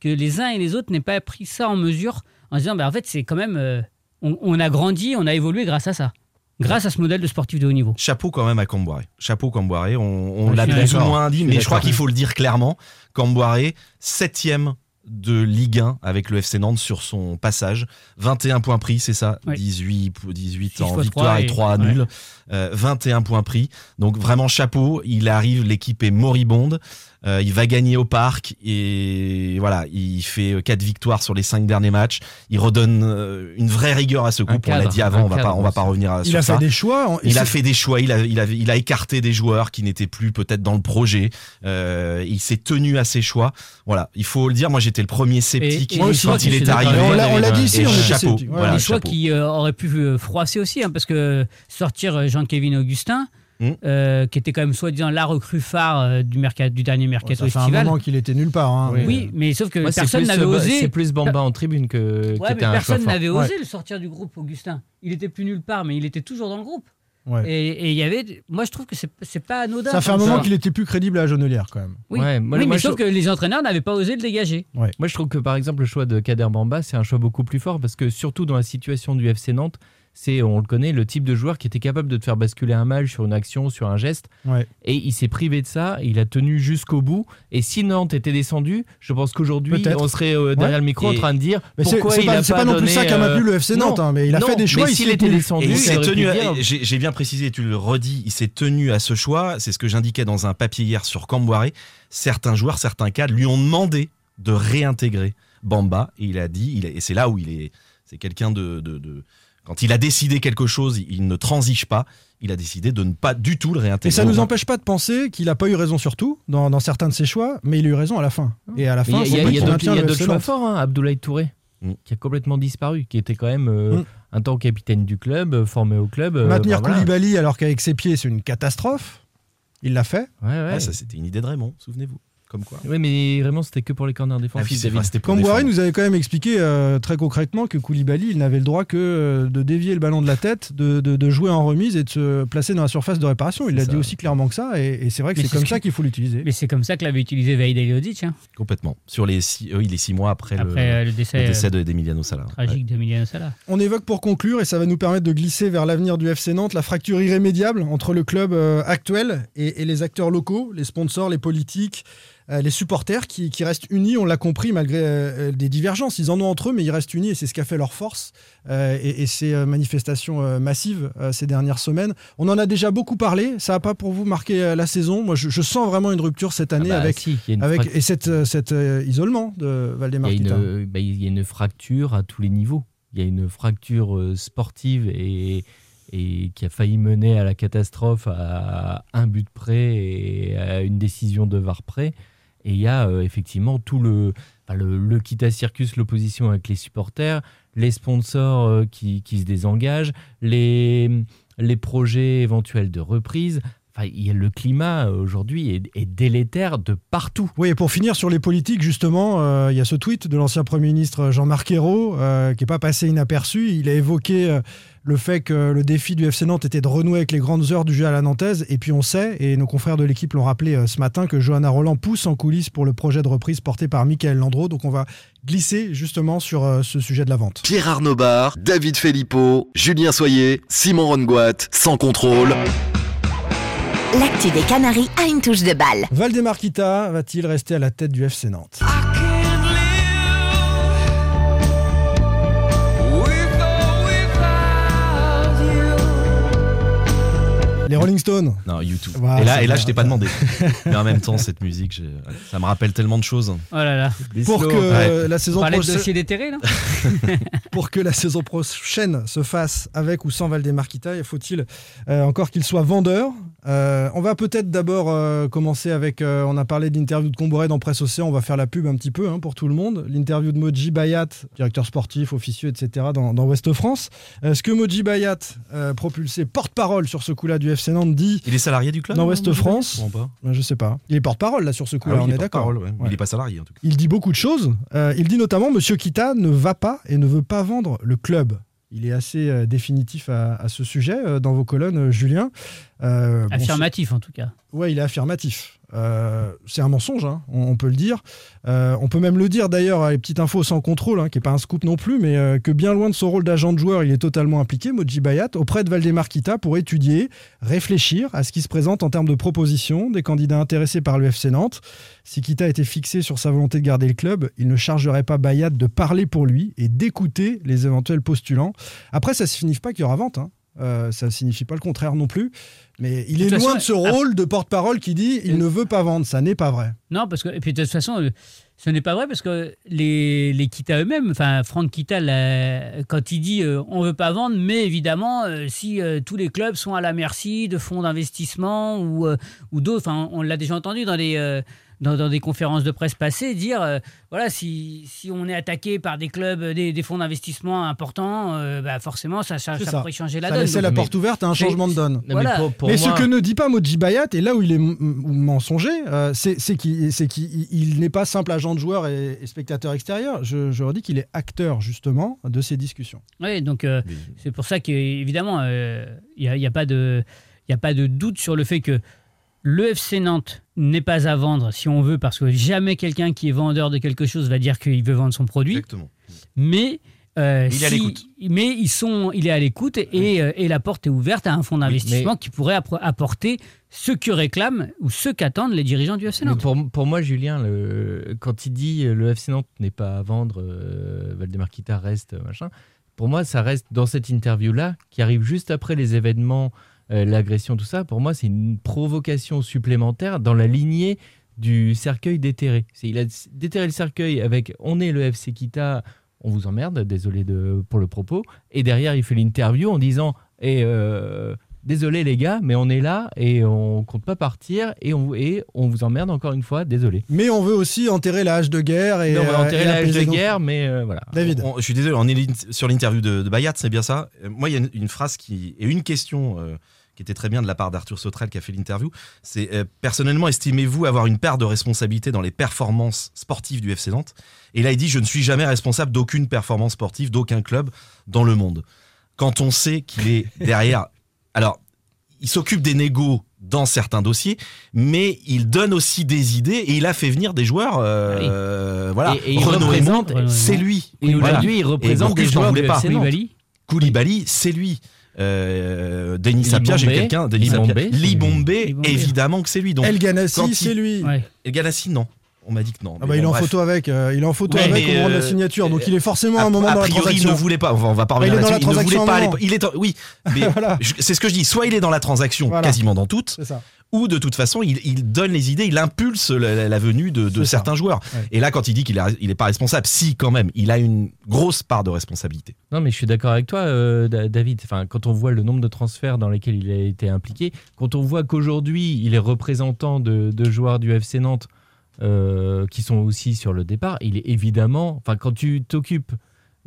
que les uns et les autres n'aient pas pris ça en mesure en disant, bah, en fait, c'est quand même, on, on a grandi, on a évolué grâce à ça, grâce à ce modèle de sportif de haut niveau. Chapeau quand même à Camboiré. Chapeau Camboiré. On, l'a plus ou moins dit, mais je crois qu'il faut le dire clairement. Camboiré, septième de Ligue 1 avec le FC Nantes sur son passage. 21 points pris, c'est ça? Ouais. 18, pour 18 Six en victoire et et- 3 ouais. nuls. Euh, 21 points pris. Donc vraiment chapeau. Il arrive, l'équipe est moribonde. Euh, il va gagner au parc et voilà, il fait 4 victoires sur les 5 derniers matchs. Il redonne euh, une vraie rigueur à ce groupe. on l'a dit avant, on va pas, on va pas revenir à- Il sur a ça. fait des choix. Il a fait des choix, il a, il, a, il a écarté des joueurs qui n'étaient plus peut-être dans le projet. Euh, il s'est tenu à ses choix. Voilà, il faut le dire. Moi, j'étais le premier sceptique Et- et Moi aussi, quand il est arrivé. On l'a- dit ici, on chapeau. Voilà, des choix chapeau. qui euh, auraient pu euh, froisser aussi, hein, parce que sortir euh, Jean-Kévin Augustin, Mm. euh, qui était quand même soi-disant la recrue phare euh, du, mercat, du dernier mercato Ça fait un estival. moment qu'il était nulle part. hein. Oui, mais sauf que Moi, personne n'avait euh, osé. C'est plus Bamba en tribune que qui Ouais, mais était un choix personne n'avait Ouais. osé le sortir du groupe, Augustin. Il était plus nulle part, mais il était toujours dans le groupe. Ouais. Et il y avait. Moi, je trouve que c'est pas anodin. Ça fait un moment qu'il était plus crédible à la Jonelière quand même. Oui, Ouais, moi- Oui, moi, mais je sauf trouve- que les entraîneurs n'avaient pas osé le dégager. Moi, je trouve que par exemple, le choix de Kader Bamba, c'est un choix beaucoup plus fort parce que surtout dans la situation du FC Nantes, c'est, on le connaît, le type de joueur qui était capable de te faire basculer un match sur une action, sur un geste. Ouais. Et il s'est privé de ça, il a tenu jusqu'au bout. Et si Nantes était descendu, je pense qu'aujourd'hui, on serait euh, derrière Ouais. le micro Et- en train de dire Mais c'est pourquoi c'est il pas, a c'est pas pas non plus ça qu'a euh, le FC non, Nantes, hein, mais il a non, fait des choix. mais il s'il était descendu, il s'est tenu, à- j'ai j'ai bien précisé, tu le redis, il s'est tenu à ce choix. C'est ce que j'indiquais dans un papier hier sur Camboiré. Certains joueurs, certains cadres lui ont demandé de réintégrer Bamba et il a dit, il et c'est là où il est, c'est quelqu'un de, de, de- quand il a décidé quelque chose, il ne transige pas. Il a décidé de ne pas du tout le réintégrer. Et ça ne nous empêche pas de penser qu'il n'a pas eu raison sur tout dans, dans certains de ses choix, mais il a eu raison à la fin. Et à la fin, Il y a- y a, lui il y a d'autres- maintient il y a le d'autres FC choix forts. Hein. Abdoulaye Touré, Mm. qui a complètement disparu, qui était quand même euh, Mm. un temps capitaine du club, euh, formé au club. euh, Maintenir bah, voilà. Koulibaly alors qu'avec ses pieds, c'est une catastrophe. Il l'a fait. Ouais, ouais. Ah, ça, c'était une idée de Raymond, souvenez-vous. Comme quoi. Ouais, mais vraiment, c'était que pour les corners Ah oui, défensifs. c'était pour Comboiré défendre. nous avait quand même expliqué euh, très concrètement que Koulibaly, il n'avait le droit que euh, de dévier le ballon de la tête, de, de- de jouer en remise et de se placer dans la surface de réparation. Il l'a dit aussi clairement que ça, et, et c'est vrai que c'est comme ce ça qui- qu'il faut l'utiliser. Mais c'est comme ça que l'avait utilisé Vaïd Eliodic, hein, Complètement. Sur les six, oui, les six mois après, le- après euh, le le, décès, décès euh, de- d'Emiliano Sala. tragique d'Emiliano Sala. On évoque pour conclure, et ça va nous permettre de glisser vers l'avenir du FC Nantes, la fracture irrémédiable entre le club euh, actuel et, et les acteurs locaux, les sponsors, les politiques, euh, les supporters qui, qui restent unis, on l'a compris, malgré euh, des divergences. Ils en ont entre eux, mais ils restent unis et c'est ce qui a fait leur force euh, et, et ces euh, manifestations euh, massives euh, ces dernières semaines. On en a déjà beaucoup parlé. Ça n'a pas pour vous marqué euh, la saison. Moi, je, je sens vraiment une rupture cette année Ah bah, avec, si, et cet euh, cet, euh, isolement de Valdemar il y, a Kita. une, bah, il y a une fracture à tous les niveaux. Il y a une fracture euh, sportive et, et qui a failli mener à la catastrophe à un but près et à une décision de VAR près. Et il y a euh, effectivement tout le, enfin, le, le Kita Circus, l'opposition avec les supporters, les sponsors euh, qui, qui se désengagent, les, les projets éventuels de reprise. Enfin, le climat euh, aujourd'hui est, délétère de partout. Oui, et pour finir sur les politiques, justement, il y a ce tweet de l'ancien Premier ministre Jean-Marc Ayrault qui n'est pas passé inaperçu. Il a évoqué le fait que le défi du FC Nantes était de renouer avec les grandes heures du jeu à la Nantaise. Et puis on sait, et nos confrères de l'équipe l'ont rappelé euh, ce matin, que Johanna Roland pousse en coulisses pour le projet de reprise porté par Michael Landreau. Donc on va glisser justement sur euh, ce sujet de la vente. Pierre Arnaud Bar, David Filippo, Julien Soyer, Simon Rongoat, sans contrôle. L'actu des Canaries a une touche de balle. Valdemar Kita va-t-il rester à la tête du FC Nantes? Les Rolling Stones Non, YouTube. Et là, et là je t'ai pas demandé. Mais en même temps, cette musique, ça me rappelle tellement de choses. Oh là là. Pour que Ouais. la On saison prochaine- dossier déterré, là pour que la saison prochaine se fasse avec ou sans Valdemar Kita, faut-il euh, encore qu'il soit vendeur Euh, On va peut-être d'abord euh, commencer avec, euh, on a parlé de l'interview de Comboré dans Presse Océan, on va faire la pub un petit peu hein, pour tout le monde. L'interview de Moji Bayat, directeur sportif, officieux, etc. dans, dans Ouest France. Euh, ce que Moji Bayat, euh, propulsé porte-parole sur ce coup-là du FC Nantes, dit Il est salarié du club dans non, Ouest Moji France. Pas Euh, Je sais pas. Il est porte-parole là sur ce Ah coup-là, oui, on il est d'accord. porte-parole, ouais. Ouais. Il est pas salarié en tout cas. Il dit beaucoup de choses. Euh, il dit notamment Monsieur Kita ne va pas et ne veut pas vendre le club. Il est assez euh, définitif à, à ce sujet euh, dans vos colonnes, Julien. Euh, bon, Affirmatif, en tout cas. ouais, il est affirmatif. Euh, c'est un mensonge, hein, on, peut le dire. Euh, on peut même le dire d'ailleurs à les petites infos sans contrôle, hein, qui n'est pas un scoop non plus, mais euh, que bien loin de son rôle d'agent de joueur, il est totalement impliqué, Moji Bayat, auprès de Valdemar Kita pour étudier, réfléchir à ce qui se présente en termes de propositions des candidats intéressés par le FC Nantes. Si Kita était fixé sur sa volonté de garder le club, il ne chargerait pas Bayat de parler pour lui et d'écouter les éventuels postulants. Après, ça ne signifie pas qu'il y aura vente. hein. Euh, ça ne signifie pas le contraire non plus. Mais il est loin façon, de ce ah- rôle de porte-parole qui dit il ne veut pas vendre. Ça n'est pas vrai. Non, parce que, et puis de toute façon, euh, ce n'est pas vrai parce que les, les Kita eux-mêmes, enfin, Franck Kita, quand il dit euh, on veut pas vendre, mais évidemment, si tous les clubs sont à la merci de fonds d'investissement ou, ou d'autres, enfin, on l'a déjà entendu dans des. Dans, dans des conférences de presse passées, dire euh, voilà, si, si on est attaqué par des clubs, euh, des, des fonds d'investissement importants, euh, bah forcément, ça, ça, C'est ça ça. pourrait changer la Ça donne. Donc, la mais- porte ouverte à un changement de donne. Non, mais Voilà. pour- pour Mais moi- ce que ne dit pas Moji Bayat, et là où il est mensonger, euh, c'est c'est qu'il c'est qu'il- il n'est pas simple agent de joueur et, et spectateur extérieur. Je, je redis qu'il est acteur justement de ces discussions. Oui, donc euh, c'est pour ça qu'évidemment, il n'y a, y a pas de il y a pas de doute sur le fait que le FC Nantes n'est pas à vendre si on veut, parce que jamais quelqu'un qui est vendeur de quelque chose va dire qu'il veut vendre son produit. Exactement. Mais euh, Il est à si- mais ils sont, il est à l'écoute et, euh, et la porte est ouverte à un fonds d'investissement qui pourrait apporter ce que réclament ou ce qu'attendent les dirigeants du FC Mais Nantes. pour, pour moi, Julien, le- quand il dit euh, le FC Nantes n'est pas à vendre, euh, Valdemar Kita reste, machin, pour moi, ça reste dans cette interview-là, qui arrive juste après les événements, euh, l'agression, tout ça. Pour moi, c'est une provocation supplémentaire dans la lignée du cercueil déterré. C'est- Il a déterré le cercueil avec on est le FC Kita, on vous emmerde, désolé de, pour le propos. Et derrière, il fait l'interview en disant et euh, désolé les gars, mais on est là et on compte pas partir et on, et on vous emmerde encore une fois, désolé. Mais on veut aussi enterrer la hache de guerre et, Non, on va euh, enterrer la hache de guerre, mais euh, voilà. David. On- je suis désolé, on est sur l'interview de, de Bayat, c'est bien ça. Moi, il y a une, une phrase qui et une question euh, qui était très bien de la part d'Arthur Sautrel qui a fait l'interview. C'est euh, personnellement, estimez-vous avoir une part de responsabilité dans les performances sportives du FC Nantes? Et là, il dit je ne suis jamais responsable d'aucune performance sportive d'aucun club dans le monde. Quand on sait qu'il est derrière, alors il s'occupe des négos dans certains dossiers, mais il donne aussi des idées et il a fait venir des joueurs. euh, Voilà, Et- et il Renaud c'est lui. Et Voilà. aujourd'hui, il représente Et des joueurs voulait du pas. Nantes. Koulibaly. C'est lui. Euh, Denis Sapia, j'ai quelqu'un. Denis Lee Bombay. évidemment que c'est lui. Donc, El Ganassi, il- c'est lui. Ouais. El Ganassi, non. On m'a dit que non. Ah bah, il est en bref. photo avec, euh, il est en photo Ouais, avec au moment de la euh, signature, donc il est forcément A, à un moment a dans la priori, il transaction. ne voulait pas. On va pas Bah, il est revenir dans la là-dessus. Il ne transaction voulait pas. aller-. Il est. en- Oui. Mais Voilà. c'est ce que je dis. Soit il est dans la transaction, Voilà. quasiment dans toutes, C'est ça. ou de toute façon, il, il donne les idées, il impulse la, la- la venue de, de C'est ça. certains joueurs. Ouais. Et là, quand il dit qu'il n'est pas responsable, si quand même, il a une grosse part de responsabilité. Non, mais je suis d'accord avec toi, euh, Da- David. Enfin, quand on voit le nombre de transferts dans lesquels il a été impliqué, quand on voit qu'aujourd'hui, il est représentant de, de joueurs du FC Nantes euh, qui sont aussi sur le départ. Il est évidemment, enfin, quand tu t'occupes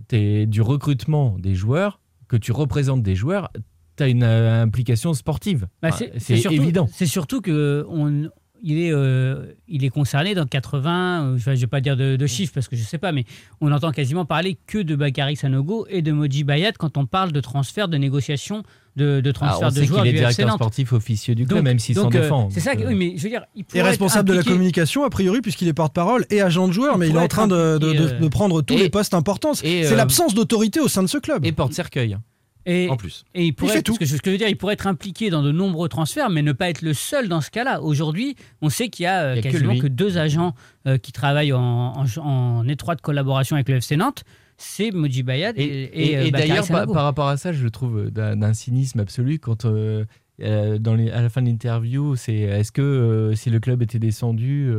t'es- du recrutement des joueurs, que tu représentes des joueurs, tu as une euh, implication sportive. Bah, c'est- évident. C'est surtout que on, il, est, euh, il est concerné dans 80, euh, enfin, je ne vais pas dire de, de chiffres parce que je ne sais pas, mais on entend quasiment parler que de Bakary Sanogo et de Moji Bayat quand on parle de transfert, de négociation, de, de Ah, transfert on de sait joueurs qu'il est directeur sportif officieux du club, Donc- même s'il s'en euh, défend. C'est ça, oui, mais je veux dire, il Et pourrait responsable de la communication, a priori, puisqu'il est porte-parole et agent de joueur, Il mais il est en train de, être de- impliqué, de- euh, de prendre tous et- les postes importants. C'est euh, l'absence d'autorité au sein de ce club. Et porte-cercueil. Et, En plus. Et il pourrait, tout. que ce que je veux dire, il pourrait être impliqué dans de nombreux transferts, mais ne pas être le seul dans ce cas-là. Aujourd'hui, on sait qu'il y a, euh, Il y a que quasiment que, deux agents euh, qui travaillent en, en- en étroite collaboration avec le FC Nantes. C'est Moji Bayad et, Et, et, et- euh, d'ailleurs, par, rapport à ça, je le trouve euh, d'un cynisme absolu quand, euh, dans les- à la fin de l'interview, c'est est-ce que euh, si le club était descendu,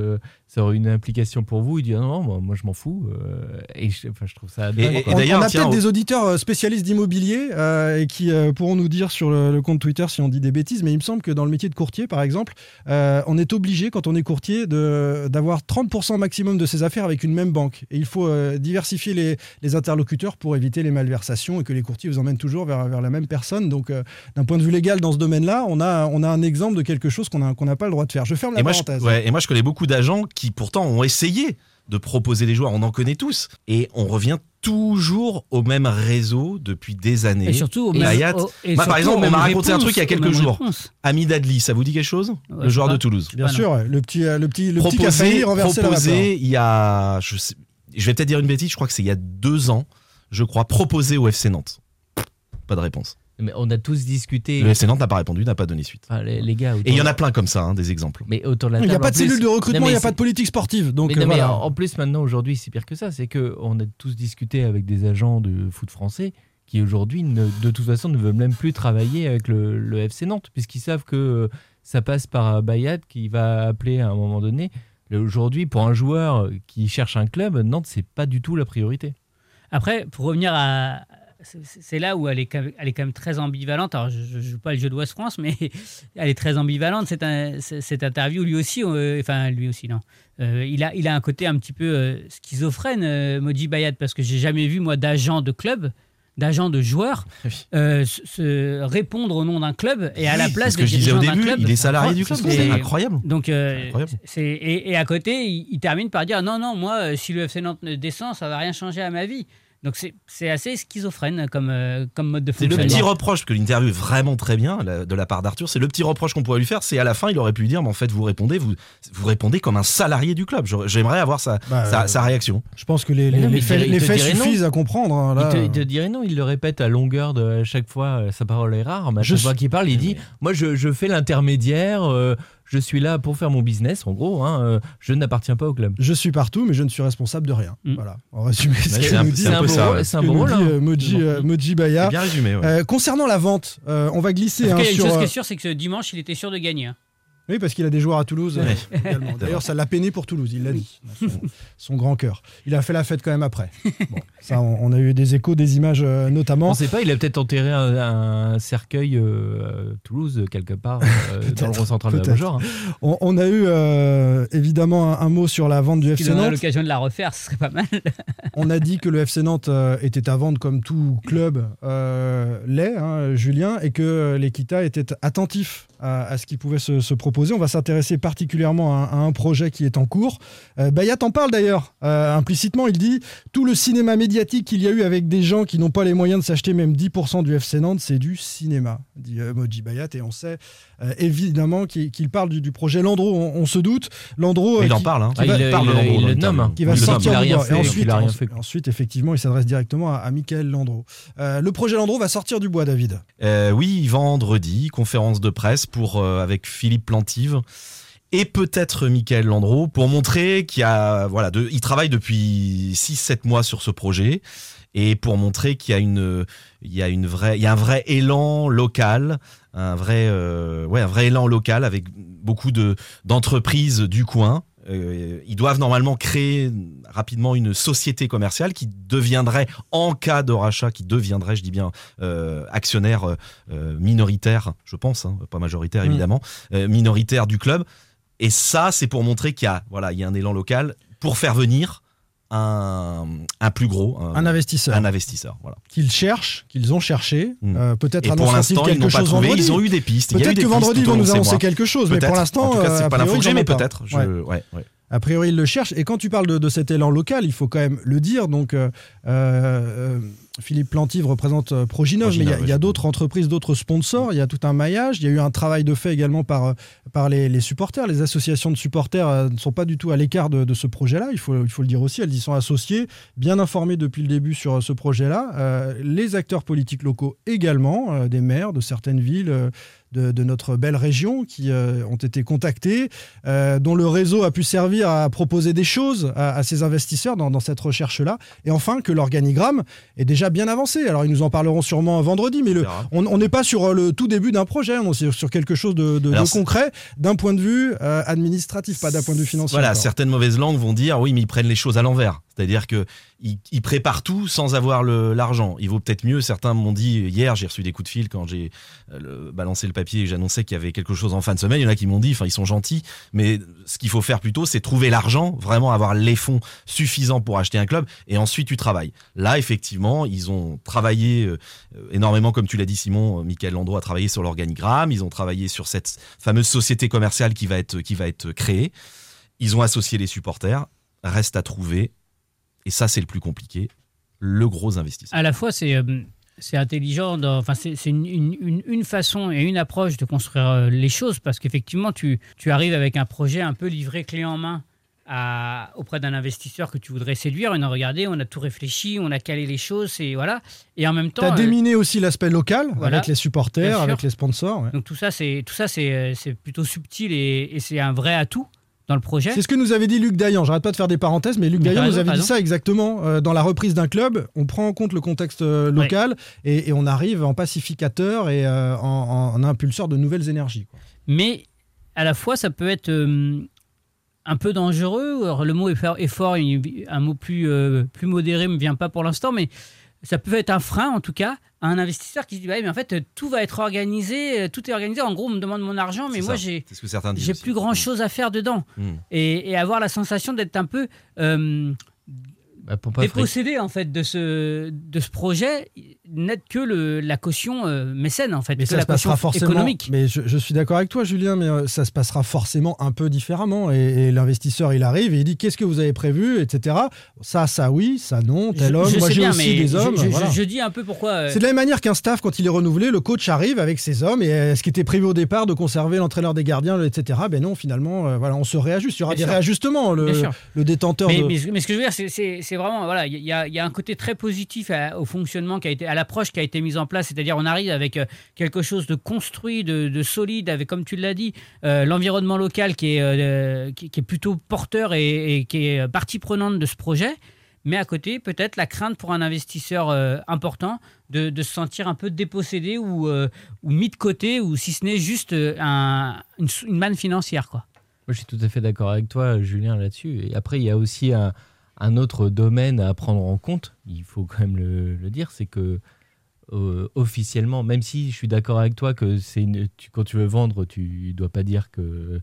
ça aurait une implication pour vous Il dit ah non, moi, moi, je m'en fous. euh, et je, enfin, je trouve ça. et on, d'ailleurs, on a peut-être des auditeurs euh, spécialistes d'immobilier euh, et qui euh, pourront nous dire sur le, le compte Twitter si on dit des bêtises, mais il me semble que dans le métier de courtier, par exemple, euh, on est obligé, quand on est courtier, de- d'avoir 30% maximum de ses affaires avec une même banque. Et il faut euh, diversifier les, les interlocuteurs pour éviter les malversations et que les courtiers vous emmènent toujours vers, vers la même personne. Donc, euh, d'un point de vue légal, dans ce domaine-là, on a, on a un exemple de quelque chose qu'on n'a qu'on n'a pas le droit de faire. Je ferme la Et moi, je, parenthèse. ouais, et moi, je connais beaucoup d'agents qui pourtant ont essayé de proposer des joueurs. On en connaît tous. Et on revient toujours au même réseau depuis des années. Et surtout, au même- Bayat- au- et Moi, par surtout exemple, on m'a raconté un truc il y a quelques jours. réponses. Ami Dadli, ça vous dit quelque chose? Ouais, Le joueur de. Toulouse. Bien Ah sûr, le petit, euh, le petit, le petit qui a proposé, renverser la vapeur. proposé il y a, je, sais- je vais peut-être dire une bêtise, je crois que c'est il y a deux ans, je crois, proposé au FC Nantes. Pas de réponse. Mais on a tous discuté. Le FC Nantes n'a pas répondu, n'a pas donné suite. Enfin, les, les gars. Et il y en a plein comme ça, hein, des exemples. Mais autour de la Il n'y a pas de plus- cellule de recrutement, il n'y a pas de politique sportive. Donc, mais euh, non, mais voilà. en en plus, maintenant, aujourd'hui, c'est pire que ça. C'est qu'on a tous discuté avec des agents de foot français qui, aujourd'hui, de toute façon, ne veulent même plus travailler avec le, le FC Nantes, puisqu'ils savent que euh, ça passe par euh, Bayat qui va appeler à un moment donné. Aujourd'hui, pour un joueur qui cherche un club, Nantes, c'est pas du tout la priorité. Après, pour revenir à. C'est- là où elle est, quand même- elle est quand même très ambivalente. Alors, je ne joue pas le jeu d'Ouest France, mais elle est très ambivalente. Un- c'est- cette interview, lui aussi, euh, enfin, lui aussi, non. Euh, il, a, il a un côté un petit peu euh, schizophrène, euh, Moji Bayat, parce que j'ai jamais vu, moi, d'agent de club, d'agent de joueur, euh, se, répondre au nom d'un club et à la place ce que je disais au début, club. il est salarié du club, c'est incroyable. Donc, euh, Incroyable. et, et à côté, il, il termine par dire non, non, moi, euh, si le FC Nantes ne descend, ça va rien changer à ma vie. Donc c'est c'est assez schizophrène comme, euh, comme mode de C'est le fonctionnement. petit reproche que l'interview est vraiment très bien la- de la part d'Arthur. C'est le petit reproche qu'on pourrait lui faire. C'est à la fin, il aurait pu lui dire, mais en fait, vous répondez, vous, vous répondez comme un salarié du club. J'aimerais avoir sa, Bah, sa, euh, sa réaction. Je pense que les, les- non, faits, dirait- les il te faits dirait non. suffisent à comprendre. hein, là. il, te, il te dirait non, il le répète à longueur de à chaque fois, euh, sa parole est rare, mais à Je chaque fois suis- qu'il parle, il dit Moi, je, je fais l'intermédiaire, euh, je suis là pour faire mon business, en gros, hein, euh, je n'appartiens pas au club. Je suis partout, mais je ne suis responsable de rien. Mm. Voilà. En résumé, ce que c'est un- nous dit, c'est un peu beau ça, ouais. c'est un rôle. hein. euh, Moji, euh, Moji Baya. Bien résumé. ouais. Euh, concernant la vente, euh, on va glisser hein, il y a une sur. chose qui euh, est sûre, c'est que ce dimanche, il était sûr de gagner. Oui, parce qu'il a des joueurs à Toulouse euh, Ouais. également. D'ailleurs, ça l'a peiné pour Toulouse, il l'a dit. Son, son grand cœur. Il a fait la fête quand même après. Bon, ça, on, on a eu des échos, des images euh, notamment. On sait pas, il a peut-être enterré un, un cercueil euh, à Toulouse, quelque part, euh, dans le rond central de la hein. On, on a eu euh, évidemment un, un mot sur la vente du FC Nantes. l'occasion de la refaire, ce serait pas mal. On a dit que le FC Nantes était à vendre comme tout club euh, l'est, hein, Julien, et que l'Equita était attentif à, à ce qui pouvait se, se proposer. On va s'intéresser particulièrement à, à un projet qui est en cours. Euh, Bayat en parle d'ailleurs euh, implicitement. Il dit tout le cinéma médiatique qu'il y a eu avec des gens qui n'ont pas les moyens de s'acheter même 10% du FC Nantes, c'est du cinéma, dit euh, Moji Bayat. Et on sait euh, évidemment qu'il parle du, du projet Landreau. On, on se doute. Landreau. Mais euh, il en qui- parle. Hein. Ah, il, il- parle il- de Landreau il le nomme. qui va Il le nomme. sortir Il a du rien bois. fait, Et ensuite, il a rien fait, quoi. ensuite, effectivement, il s'adresse directement à, à Michael Landreau. Euh, le projet Landreau va sortir du bois, David. Euh, oui, vendredi, conférence de presse pour, euh, avec Philippe Et peut-être Michael Landreau pour montrer qu'il a, voilà, de, il travaille depuis 6-7 mois sur ce projet et pour montrer qu'il y a une, il y a une vraie, il y a un vrai élan local, un vrai, euh, ouais, un vrai élan local avec beaucoup de d'entreprises du coin. Euh, ils doivent normalement créer rapidement une société commerciale qui deviendrait, en cas de rachat, qui deviendrait, je dis bien, euh, actionnaire euh, minoritaire, je pense, hein, pas majoritaire Mm. évidemment, minoritaire du club. Et ça, c'est pour montrer qu'il y a, voilà, il y a un élan local pour faire venir un, un plus gros, Un investisseur. un investisseur. Voilà. Qu'ils cherchent, qu'ils ont cherché. Mm. Euh, Peut-être Et pour l'instant, ils quelque n'ont pas chose trouvé. vendredi. Ils ont eu des pistes. Peut-être que vendredi, ils vont nous annoncer quelque chose. Mais pour l'instant, euh, c'est pas l'info que j'ai, mais peut-être. Je- Ouais. ouais, ouais. A priori, ils le cherchent. Et quand tu parles de, de cet élan local, il faut quand même le dire. Donc, euh, euh, Philippe Plantive représente euh, Proginov, mais il y a- d'autres entreprises, d'autres sponsors. Il y a tout un maillage. Il y a eu un travail de fait également par, euh, par les, les supporters. Les associations de supporters euh, ne sont pas du tout à l'écart de, de ce projet-là. Il faut, il faut le dire aussi. Elles y sont associées, bien informées depuis le début sur euh, ce projet-là. Euh, les acteurs politiques locaux également, euh, des maires de certaines villes. De, de notre belle région qui euh, ont été contactés, euh, dont le réseau a pu servir à proposer des choses à, à ces investisseurs dans, dans cette recherche-là. Et enfin, que l'organigramme est déjà bien avancé. Alors, ils nous en parleront sûrement vendredi, mais le, on n'est pas sur euh, le tout début d'un projet, on est sur, quelque chose de, Alors, concret d'un point de vue euh, administratif, pas d'un point de vue financier. Voilà, certaines mauvaises langues vont dire oui, mais ils prennent les choses à l'envers. C'est-à-dire que ils, ils préparent tout sans avoir l'argent. Il vaut peut-être mieux. Certains m'ont dit hier, j'ai reçu des coups de fil quand j'ai euh, balancé le papier et j'annonçais qu'il y avait quelque chose en fin de semaine. Il y en a qui m'ont dit, enfin, ils sont gentils, mais ce qu'il faut faire plutôt, c'est trouver l'argent, vraiment avoir les fonds suffisants pour acheter un club, et ensuite tu travailles. Là, effectivement, ils ont travaillé euh, énormément, comme tu l'as dit, Simon. euh, Michael Landreau a travaillé sur l'organigramme. Ils ont travaillé sur cette fameuse société commerciale qui va être qui va être créée. Ils ont associé les supporters. Reste à trouver, et ça c'est le plus compliqué, le gros investisseur. À la fois, c'est euh, c'est intelligent, dans- enfin, c'est c'est une, une- une- une façon et une approche de construire euh, les choses parce qu'effectivement, tu, tu arrives avec un projet un peu livré clé en main à- auprès d'un investisseur que tu voudrais séduire. Et non, regardez, on a tout réfléchi, on a calé les choses, et voilà. Et en même temps. Tu as euh, déminé aussi l'aspect local voilà. avec les supporters, avec les sponsors. ouais. Donc tout ça, c'est tout ça, c'est c'est plutôt subtil et, et c'est un vrai atout dans le projet. C'est ce que nous avait dit Luc Dayan. J'arrête pas de faire des parenthèses, mais Luc Mais Dayan nous avait dit ça exactement. Euh, dans la reprise d'un club, on prend en compte le contexte euh, local et, et on arrive en pacificateur et euh, en, en impulseur de nouvelles énergies. quoi. mais à la fois ça peut être un peu dangereux. Alors, le mot est fort, est fort, il- un mot plus, plus modéré me vient pas pour l'instant, mais ça peut être un frein en tout cas à un investisseur qui se dit bah, mais en fait tout va être organisé, euh, tout est organisé. En gros, on me demande mon argent, mais moi j'ai plus grand chose à faire dedans Mm. et, et avoir la sensation d'être un peu euh, Bah, pour pas dépossédé en fait de ce de ce projet n'être que le, la caution euh, mécène en fait, Mais que ça la se passera caution forcément. économique. Mais je, je suis d'accord avec toi, Julien, mais euh, ça se passera forcément un peu différemment. Et, et l'investisseur, il arrive et il dit qu'est-ce que vous avez prévu, etc. Ça, ça oui, ça non, tel Je- homme. je Moi, j'ai aussi des hommes. Je, je- voilà. je dis un peu pourquoi. euh, C'est de la même manière qu'un staff, quand il est renouvelé, le coach arrive avec ses hommes et euh, ce qui était prévu au départ de conserver l'entraîneur des gardiens, etc. Ben non, finalement, euh, voilà, on se réajuste. Il y aura Bien des sûr. réajustements. Le, Bien sûr. le détenteur mais, de. mais, mais ce que je veux dire, c'est- c'est vraiment, voilà, il y, a- un côté très positif à- au fonctionnement qui a été, à l'approche qui a été mise en place. C'est-à-dire, on arrive avec euh, quelque chose de construit, de, de solide, avec, comme tu l'as dit, euh, l'environnement local qui est, euh, qui, est plutôt porteur et, qui est partie prenante de ce projet. Mais à côté, peut-être la crainte pour un investisseur important de, se sentir un peu dépossédé ou, mis de côté, ou si ce n'est juste un- une, une manne financière, quoi. Moi, je suis tout à fait d'accord avec toi, Julien, là-dessus. Et après, il y a aussi un, un autre domaine à prendre en compte, il faut quand même le, le dire, c'est que euh, officiellement, même si je suis d'accord avec toi que c'est quand tu veux vendre, tu dois pas dire que,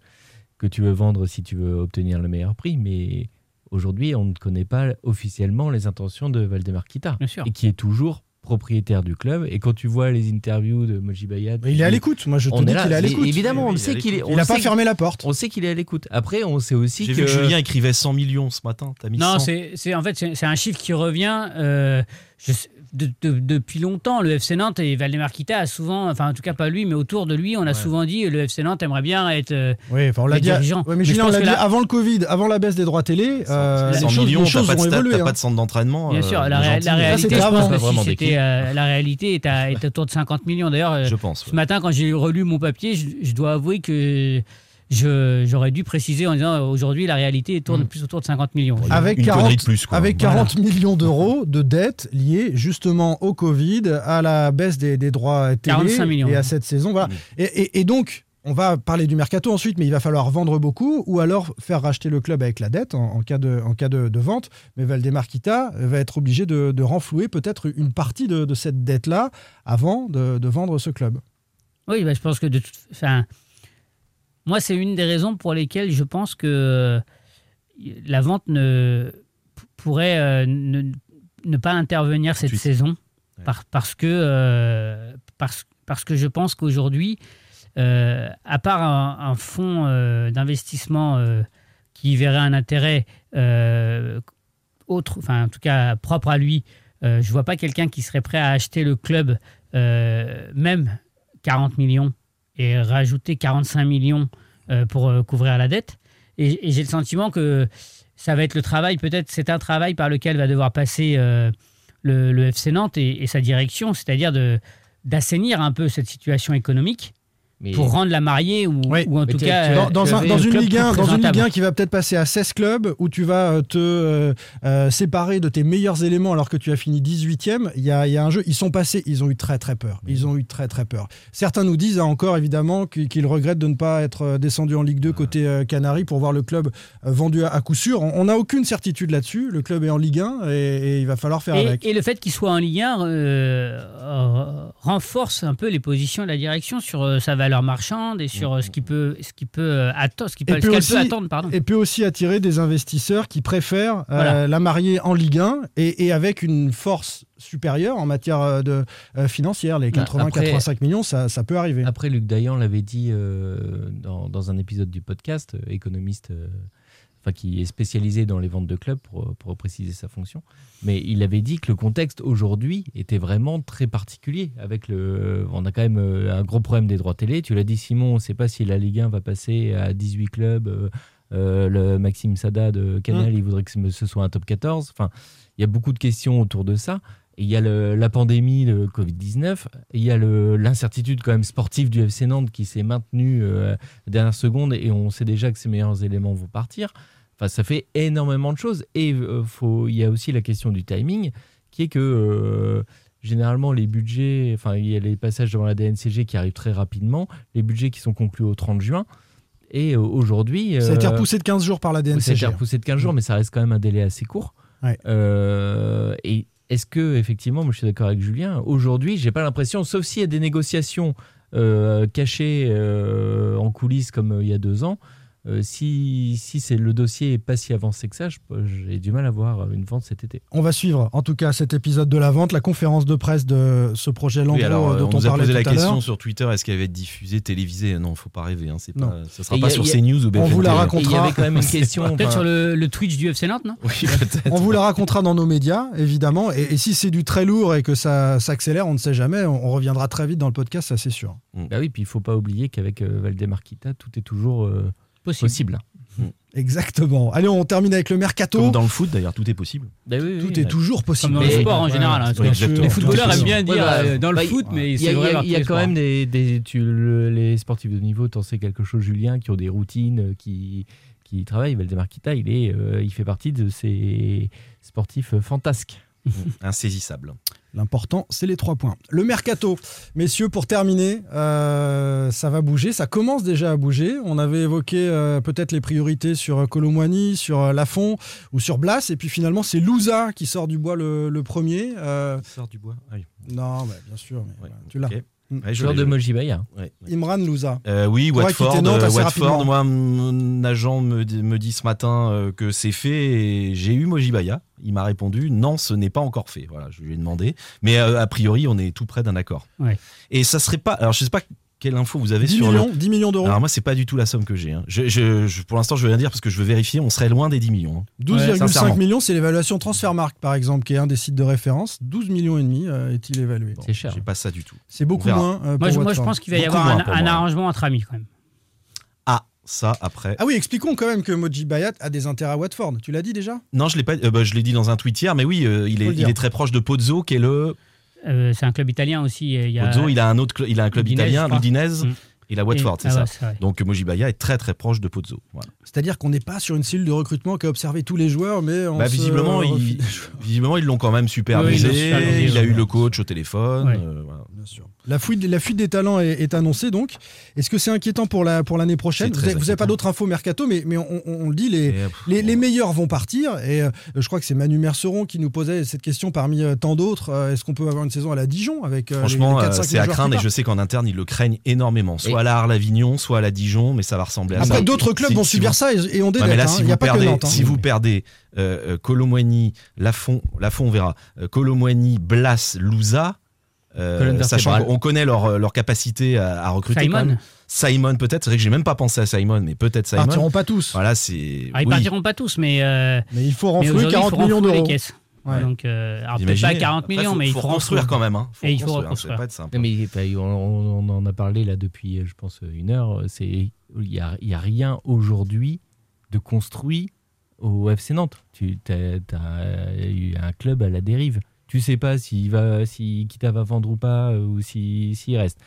que tu veux vendre si tu veux obtenir le meilleur prix, mais aujourd'hui, on ne connaît pas officiellement les intentions de Valdemar Kita, Bien sûr. et qui est toujours propriétaire du club. Et quand tu vois les interviews de Moji Mais il est à l'écoute. Moi, je te on dis qu'il est à l'écoute. Évidemment, on sait à qu'il. Il on n'a pas fermé la porte. On sait qu'il est à l'écoute. Après, on sait aussi que vu que Julien écrivait 100 millions ce matin. T'as mis Non, 100. c'est c'est- en fait c'est un chiffre qui revient euh, je sais- de- de- depuis longtemps. Le FC Nantes et Valdemar Kita a souvent, enfin en tout cas pas lui, mais autour de lui, on a souvent dit le FC Nantes aimerait bien être. euh, Oui, enfin, on l'a dit. dirigeants. Ouais, mais Mais je Julien, on l'a dit là- avant le Covid, avant la baisse des droits télé. euh, les 100 choses, millions, les t'as choses pas de vont stade, t'as hein. pas de centre d'entraînement. Bien sûr, euh, la, ré- gentil. la réalité, je si d'équipe. c'était, euh, la réalité est, à- est autour de 50 millions. D'ailleurs, euh, Je pense. ce matin, quand j'ai relu mon papier, je, je dois avouer que je- j'aurais dû préciser en disant aujourd'hui la réalité tourne plus autour de 50 millions. Avec Une 40, connerie de plus, avec Voilà. 40 millions d'euros de dettes liées justement au Covid, à la baisse des, des droits télé 45 millions. et à cette saison. Voilà. Mm. Et, et- et donc, on va parler du mercato ensuite, mais il va falloir vendre beaucoup ou alors faire racheter le club avec la dette en, en cas, de, en cas de, de vente. Mais Valdemar Kita va être obligé de, de renflouer peut-être une partie de, de cette dette-là avant de, de vendre ce club. Oui, bah, je pense que de toute enfin, moi, c'est une des raisons pour lesquelles je pense que euh, la vente ne pourrait euh, ne, ne pas intervenir cette saison. Par- parce, que, euh, parce, parce que je pense qu'aujourd'hui, euh, à part un, un fonds euh, d'investissement qui verrait un intérêt autre, enfin en tout cas propre à lui, je vois pas quelqu'un qui serait prêt à acheter le club même 40 millions et rajouter 45 millions euh, pour euh, couvrir la dette. Et, j'ai le sentiment que ça va être le travail, peut-être c'est un travail par lequel va devoir passer euh, le, FC Nantes et, et sa direction, c'est-à-dire d'assainir un peu cette situation économique Mais- pour rendre la mariée ou, Oui. ou en Mais tout cas Dans, un- une Ligue plus 1, dans une Ligue présentable. 1 qui va peut-être passer à 16 clubs, où tu vas euh, te euh, euh, séparer de tes meilleurs éléments alors que tu as fini 18e, il y a, il y a un jeu. Ils sont passés, ils ont eu très très peur. Ils ont eu très très peur. Certains nous disent hein, encore évidemment qu'ils regrettent de ne pas être descendus en Ligue 2 côté euh, Canaries pour voir le club vendu à, à coup sûr. On n'a aucune certitude là-dessus. Le club est en Ligue 1 et, et il va falloir faire Et, avec. et le fait qu'il soit en Ligue 1 euh, euh, renforce un peu les positions de la direction sur euh, sa valeur marchande et sur euh, ce qui peut, ce qui peut euh, attendre, ce qui peut, Et ce peut qu'elle aussi- peut attendre, pardon. Et peut aussi attirer des investisseurs qui préfèrent euh, Voilà. la marier en Ligue 1 et, et avec une force supérieure en matière de, euh, financière. Les Bah, 80-85 millions, ça, ça peut arriver. Après, Luc Dayan l'avait dit euh, dans, dans un épisode du podcast, économiste, euh, enfin qui est spécialisé dans les ventes de clubs pour, pour préciser sa fonction. Mais il avait dit que le contexte aujourd'hui était vraiment très particulier. Avec le, on a quand même euh, un gros problème des droits télé. Tu l'as dit, Simon, on ne sait pas si la Ligue 1 va passer à 18 clubs. euh, euh, le Maxime Sada de Canal, il voudrait que ce ce soit un top 14. Enfin, il y a beaucoup de questions autour de ça. Il y a le- la pandémie, le Covid-19. et Il y a l'incertitude quand même sportive du FC Nantes qui s'est maintenue euh, dernière seconde et on sait déjà que ses meilleurs éléments vont partir. Enfin, ça fait énormément de choses. Et euh, faut, il y a aussi la question du timing qui est que euh, généralement les budgets, enfin il y a les passages devant la DNCG qui arrivent très rapidement, les budgets qui sont conclus au 30 juin. Et euh, aujourd'hui... Ça a été repoussé de 15 jours par la ça a été DNCG. repoussé de 15 jours, mais ça reste quand même un délai assez court. Ouais. Et est-ce que, effectivement, moi je suis d'accord avec Julien, aujourd'hui, j'ai pas l'impression, sauf s'il y a des négociations euh, cachées euh, en coulisses comme euh, il y a deux ans, euh, si, si c'est le dossier est pas si avancé que ça, j'ai du mal à voir une vente cet été. On va suivre en tout cas cet épisode de la vente, la conférence de presse de ce projet Oui, alors, euh, dont on on, nous a parlait posé la question sur Twitter est-ce qu'elle va être diffusée, télévisée? Non, faut pas rêver. Hein, c'est pas, ça sera Et pas a- sur a- CNews ou On BFM vous la TV. raconte. Et il y avait quand même une question. Peut-être enfin, sur le, le Twitch du FC Nantes, non? Oui, peut-être. On vous la racontera dans nos médias, évidemment. Et, et si c'est du très lourd et que ça s'accélère, on ne sait jamais. On, on reviendra très vite dans le podcast, ça c'est sûr. Bah oui, puis il faut pas oublier qu'avec euh, Valdemarquita, tout est toujours euh, Possible. possible. Exactement. Allez, on termine avec le mercato. Comme dans le foot, d'ailleurs, tout est possible. Bah oui, oui, Tout oui, est bah, toujours possible. Comme dans le Mais- sport en général. hein, les footballeurs aiment bien dire Ouais, bah, euh, dans le bah, foot, mais Il y c'est a, il y a- vrai. dans il y a tous les quand même des, des- tu- le- les sportifs de niveau, tu en sais quelque chose, Julien, qui ont des routines, euh, qui, qui travaillent. Valdemar Kita, il, est, euh, il fait partie de ces sportifs fantasques. Insaisissable. L'important, c'est les trois points. Le mercato, messieurs, pour terminer, euh, ça va bouger. Ça commence déjà à bouger. On avait évoqué euh, peut-être les priorités sur Colomwani, sur euh, Lafont ou sur Blas. Et puis finalement, c'est Louza qui sort du bois le, le premier. Euh, Sort du bois. Oui. non, bah, bien sûr. mais Ouais, voilà, tu l'as. Ouais, je Joueur de. Mojibaya. Ouais, ouais. Imran Louza. Euh, oui, Toi, Watford. quitter Nantes euh, Watford, moi, mon agent me, dit- me dit ce matin euh, que c'est fait et j'ai eu Mojibaya. Il m'a répondu non, ce n'est pas encore fait. Voilà, je lui ai demandé. Mais euh, a priori, on est tout près d'un accord. Ouais. Et ça serait pas. Alors, je sais pas quelle info vous avez 10 sur millions, le. 10 millions d'euros. Alors, moi, c'est pas du tout la somme que j'ai. hein. Je, je- je- pour l'instant, je veux rien dire parce que je veux vérifier. On serait loin des 10 millions. hein. 12,5 sincèrement. millions, c'est l'évaluation Transfermarkt, par exemple, qui est un des sites de référence. 12 millions et demi euh, est-il évalué? Bon, C'est cher. J'ai pas ça du tout. C'est beaucoup moins. euh, Moi, pour je, moi, je Watford. pense qu'il va y Beaucoup avoir un, arrangement entre amis quand même. Ah, ça après. Ah oui, expliquons quand même que Moji Bayat a des intérêts à Watford. Tu l'as dit déjà? Non, je l'ai pas. euh, bah, je l'ai dit dans un tweet hier, mais oui, euh, il, est, il est très proche de Pozzo, qui est le. Euh, c'est un club italien aussi. Il y a... Pozzo, il a un autre, il a un club Udinese, italien, l'Udinese. Mm. Il a Watford, Et- c'est ah ça. ouais. Donc Mojibaya est très très proche de Pozzo. Voilà. C'est-à-dire qu'on n'est pas sur une cellule de recrutement qui a observé tous les joueurs, mais on Bah, se visiblement, ils, visiblement, ils l'ont quand même supervisé. Oui, il a eu le coach au téléphone. Ouais. euh, voilà. Bien sûr. La fuite, la fuite des talents est, est annoncée donc. Est-ce que c'est inquiétant pour la pour l'année prochaine? Vous n'avez pas d'autres infos mercato, mais, mais on, on- on le dit, les, Et, pff, les, meilleurs vont partir. Et euh, je crois que c'est Manu Merceron qui nous posait cette question parmi euh, tant d'autres. Euh, Est-ce qu'on peut avoir une saison à la Dijon avec euh, Franchement, les 4-5 c'est à craindre et je sais qu'en interne, ils le craignent énormément. Soit soit à la Arles-Avignon, soit à la Dijon, mais ça va ressembler à ça. Après, d'autres clubs Si- vont si subir vous- ça et, et on Ouais, dédette. mais là, hein. si n'y vous a pas que perdez, Nantes. hein. si vous perdez euh, euh, Lafont, Lafont, on verra. Euh, Colomboigny, Blas, Louza. euh, sachant qu'on connaît leur, leur capacité à, à recruter. Simon. Simon, peut-être. C'est vrai que j'ai même pas pensé à Simon, mais peut-être Ils Simon. partiront pas tous. Voilà, c'est. Ah, ils oui. partiront pas tous, mais. euh, Mais il faut renflouer aujourd'hui, 40 il faut millions d'euros. Ouais. Donc, euh, alors peut-être pas imaginez 40 Après, millions, faut- mais il faut reconstruire quand même. Hein. Faut Et il faut reconstruire, hein, pas être simple. Non, mais on, on en a parlé là depuis, je pense, une heure. C'est il y a, a rien aujourd'hui de construit au FC Nantes. Tu as, eu un club à la dérive. Tu sais pas s'il va, si Kita va vendre ou pas, euh, ou si- s'il reste.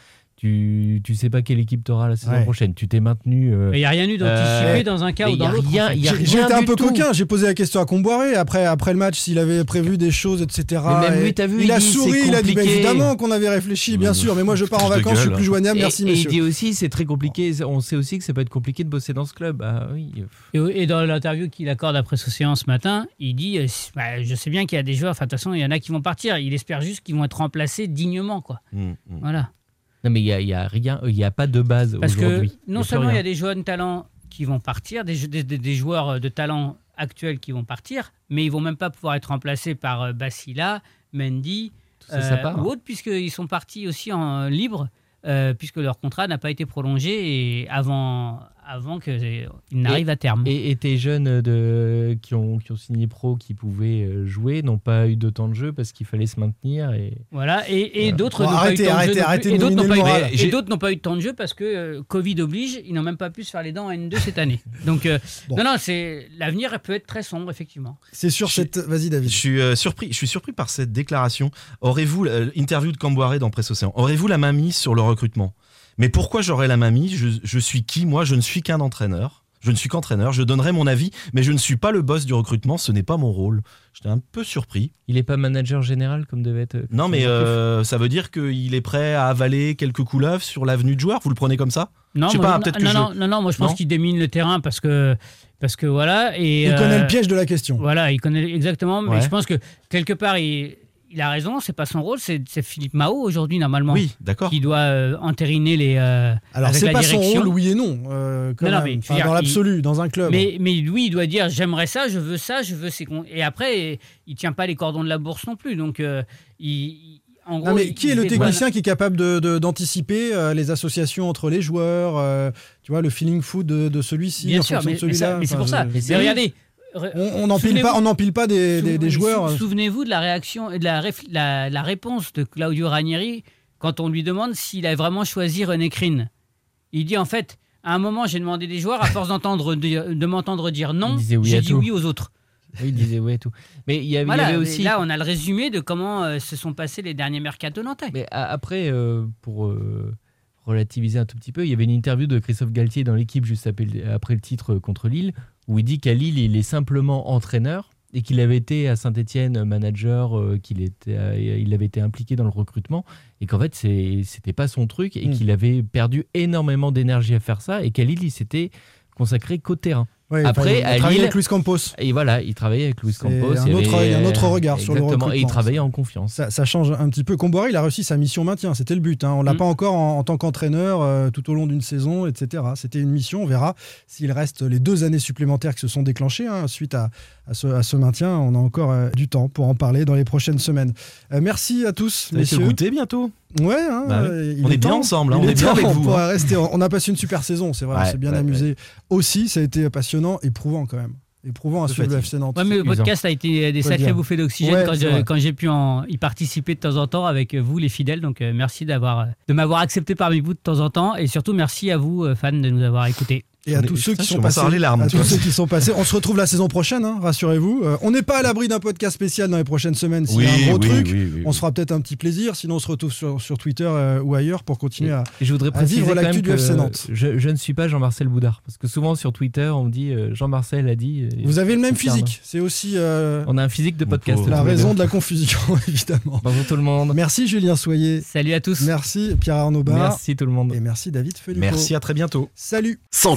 Tu, tu sais pas quelle équipe t'auras la saison Ouais. prochaine. Tu t'es maintenu. euh, Mais il n'y a rien eu d'anticipé euh, dans un cas ou dans l'autre. en fait. été un peu tout. coquin, j'ai posé la question à Comboiré après, après le match s'il avait prévu des choses, etc. Mais même lui, vu, il, il a dit, souri, il a dit bah, évidemment qu'on avait réfléchi, bien sûr, mais moi je pars en vacances, je suis plus joignable, et, merci et il dit aussi, c'est très compliqué. On sait aussi que ça peut être compliqué de bosser dans ce club. Ah oui. Et, et dans l'interview qu'il accorde après Océan ce matin, il dit euh, bah, Je sais bien qu'il y a des joueurs, enfin, de toute façon, il y en a qui vont partir. Il espère juste qu'ils vont être remplacés dignement. Quoi. Mm, mm. Voilà. Non, mais il y a, y a rien. Il y a pas de base Parce que aujourd'hui. non seulement il y a des jeunes talents qui vont partir, des, des- des- des joueurs de talent actuels qui vont partir, mais ils vont même pas pouvoir être remplacés par euh, Basila, Mendy Tout ça, ça part. ou autres, puisqu'ils sont partis aussi en libre, euh, puisque leur contrat n'a pas été prolongé et avant, avant qu'ils n'arrivent à terme. Et, et tes jeunes de, qui, ont, qui ont signé pro, qui pouvaient euh, jouer, n'ont pas eu de temps de jeu parce qu'il fallait se maintenir. Et... Voilà, et, et d'autres Bon, n'ont pas eu arrêtez, de temps de arrêtez, jeu arrêtez Et d'autres n'ont pas, eu- pas de temps de jeu parce que euh, Covid oblige, ils n'ont même pas pu se faire les dents en N2 cette année. Donc, euh, Bon. non, non, c'est l'avenir peut être très sombre, effectivement. C'est sur Je- cette. Vas-y David. Je suis euh, surpris. Je suis surpris par cette déclaration. Aurez-vous euh, interview de Camboiré dans Presse Océan Aurez-vous la main mise sur le recrutement? Mais pourquoi j'aurais la main mise je, je suis qui Moi, je ne suis qu'un entraîneur. Je ne suis qu'entraîneur. Je donnerai mon avis, mais je ne suis pas le boss du recrutement. Ce n'est pas mon rôle. J'étais un peu surpris. Il n'est pas manager général comme devait être. Non, mais euh, ça veut dire qu'il est prêt à avaler quelques couleuvres sur l'avenue de joueur. Vous le prenez comme ça? Non, Je sais moi, pas, non, que non, je- non, non, non, moi je pense qu'il démine le terrain parce que, parce que voilà. Et, Il connaît euh, le piège de la question. Voilà, il connaît exactement, mais Ouais. je pense que quelque part, il, il a raison, c'est pas son rôle, c'est Philippe Mao aujourd'hui, normalement. Oui, d'accord. Qui doit euh, entériner les. euh, Alors c'est pas son rôle, oui et non. euh, quand Non, mais Enfin, dire, dans il- l'absolu, dans un club. Mais, mais lui, il doit dire j'aimerais ça, je veux ça, je veux ces Et après, il tient pas les cordons de la bourse non plus. Donc, euh, il, en gros. Non, mais il- qui est le technicien qui est capable de- de- d'anticiper euh, les associations entre les joueurs, euh, tu vois, le feeling foot de, de celui-ci en sûr, fonction mais, de celui-là mais c'est Enfin, pour ça. Mais regardez. On on n'empile pas, on n'empile pas des, des- des Souvenez- joueurs. sou- Souvenez-vous de la réaction et de la, réf- la, la réponse de Claudio Ranieri quand on lui demande s'il a vraiment choisi René Krine. Il dit en fait, à un moment, j'ai demandé des joueurs, à force d'entendre de m'entendre dire non, oui j'ai dit tout. oui aux autres. Oui, il disait ouais et tout. Mais il y avait, il y Voilà, avait mais aussi. là, on a le résumé de comment euh, se sont passés les derniers mercato nantais. Mais après, euh, pour euh, relativiser un tout petit peu, il y avait une interview de Christophe Galtier dans l'équipe juste après le, après le titre contre Lille, où il dit qu'à Lille, il est simplement entraîneur et qu'il avait été à Saint-Etienne manager, euh, qu'il était, euh, il avait été impliqué dans le recrutement et qu'en fait, c'était pas son truc et Mm. qu'il avait perdu énormément d'énergie à faire ça et qu'à Lille, il s'était consacré qu'au terrain. Ouais, Après, enfin, il à Lille- avec Luis Campos. Et voilà, il travaillait avec Luis C'est Campos. un il y autre- avait- un autre regard sur le Exactement, Et il recrutement. travaillait en confiance. Ça, ça change un petit peu. Comboiré, il a réussi sa mission maintien. C'était le but. hein. On l'a Mm. pas encore en, en tant qu'entraîneur euh, tout au long d'une saison, etc. C'était une mission. On verra s'il reste les deux années supplémentaires qui se sont déclenchées hein, suite à, à ce, à ce maintien. On a encore euh, du temps pour en parler dans les prochaines semaines. Euh, merci à tous, se messieurs. goûter bientôt Ouais, hein, Bah euh, il On est bien temps. ensemble, hein, on est bien temps, avec on vous, hein. rester. On a passé une super saison, c'est vrai. on Ouais, s'est bien ouais, amusé aussi. Ça a été passionnant, éprouvant quand même. Éprouvant à suivre le. FC Nantes. Ouais, mais le podcast a été des sacrées dire. bouffées d'oxygène Ouais, quand, j'ai pu en y participer de temps en temps avec vous, les fidèles. Donc euh, merci d'avoir de m'avoir accepté parmi vous de temps en temps et surtout merci à vous, euh, fans, de nous avoir écoutés. Et à tous ceux qui sont passés. à avoir les larmes, à tous ceux qui sont passés. On se retrouve la saison prochaine, hein, rassurez-vous. Euh, on n'est pas à l'abri d'un podcast spécial dans les prochaines semaines s'il y a un gros oui, truc. oui, oui, On se fera peut-être un petit plaisir. Sinon, on se retrouve sur, sur Twitter euh, ou ailleurs pour continuer à. Et je voudrais à préciser vivre l'actu du FC Nantes. Je, je ne suis pas Jean-Marcel Boudard. Parce que souvent sur Twitter, on me dit euh, Jean-Marcel a dit. euh, Vous avez le même physique. C'est aussi euh, On a un physique de podcast. la raison de la confusion, évidemment. Bonjour tout le monde. Merci Julien Soyer. Salut à tous. Merci Pierre Arnaud Barre. Merci tout le monde. Et merci David Felipeau. Merci, à très bientôt. Salut. Sans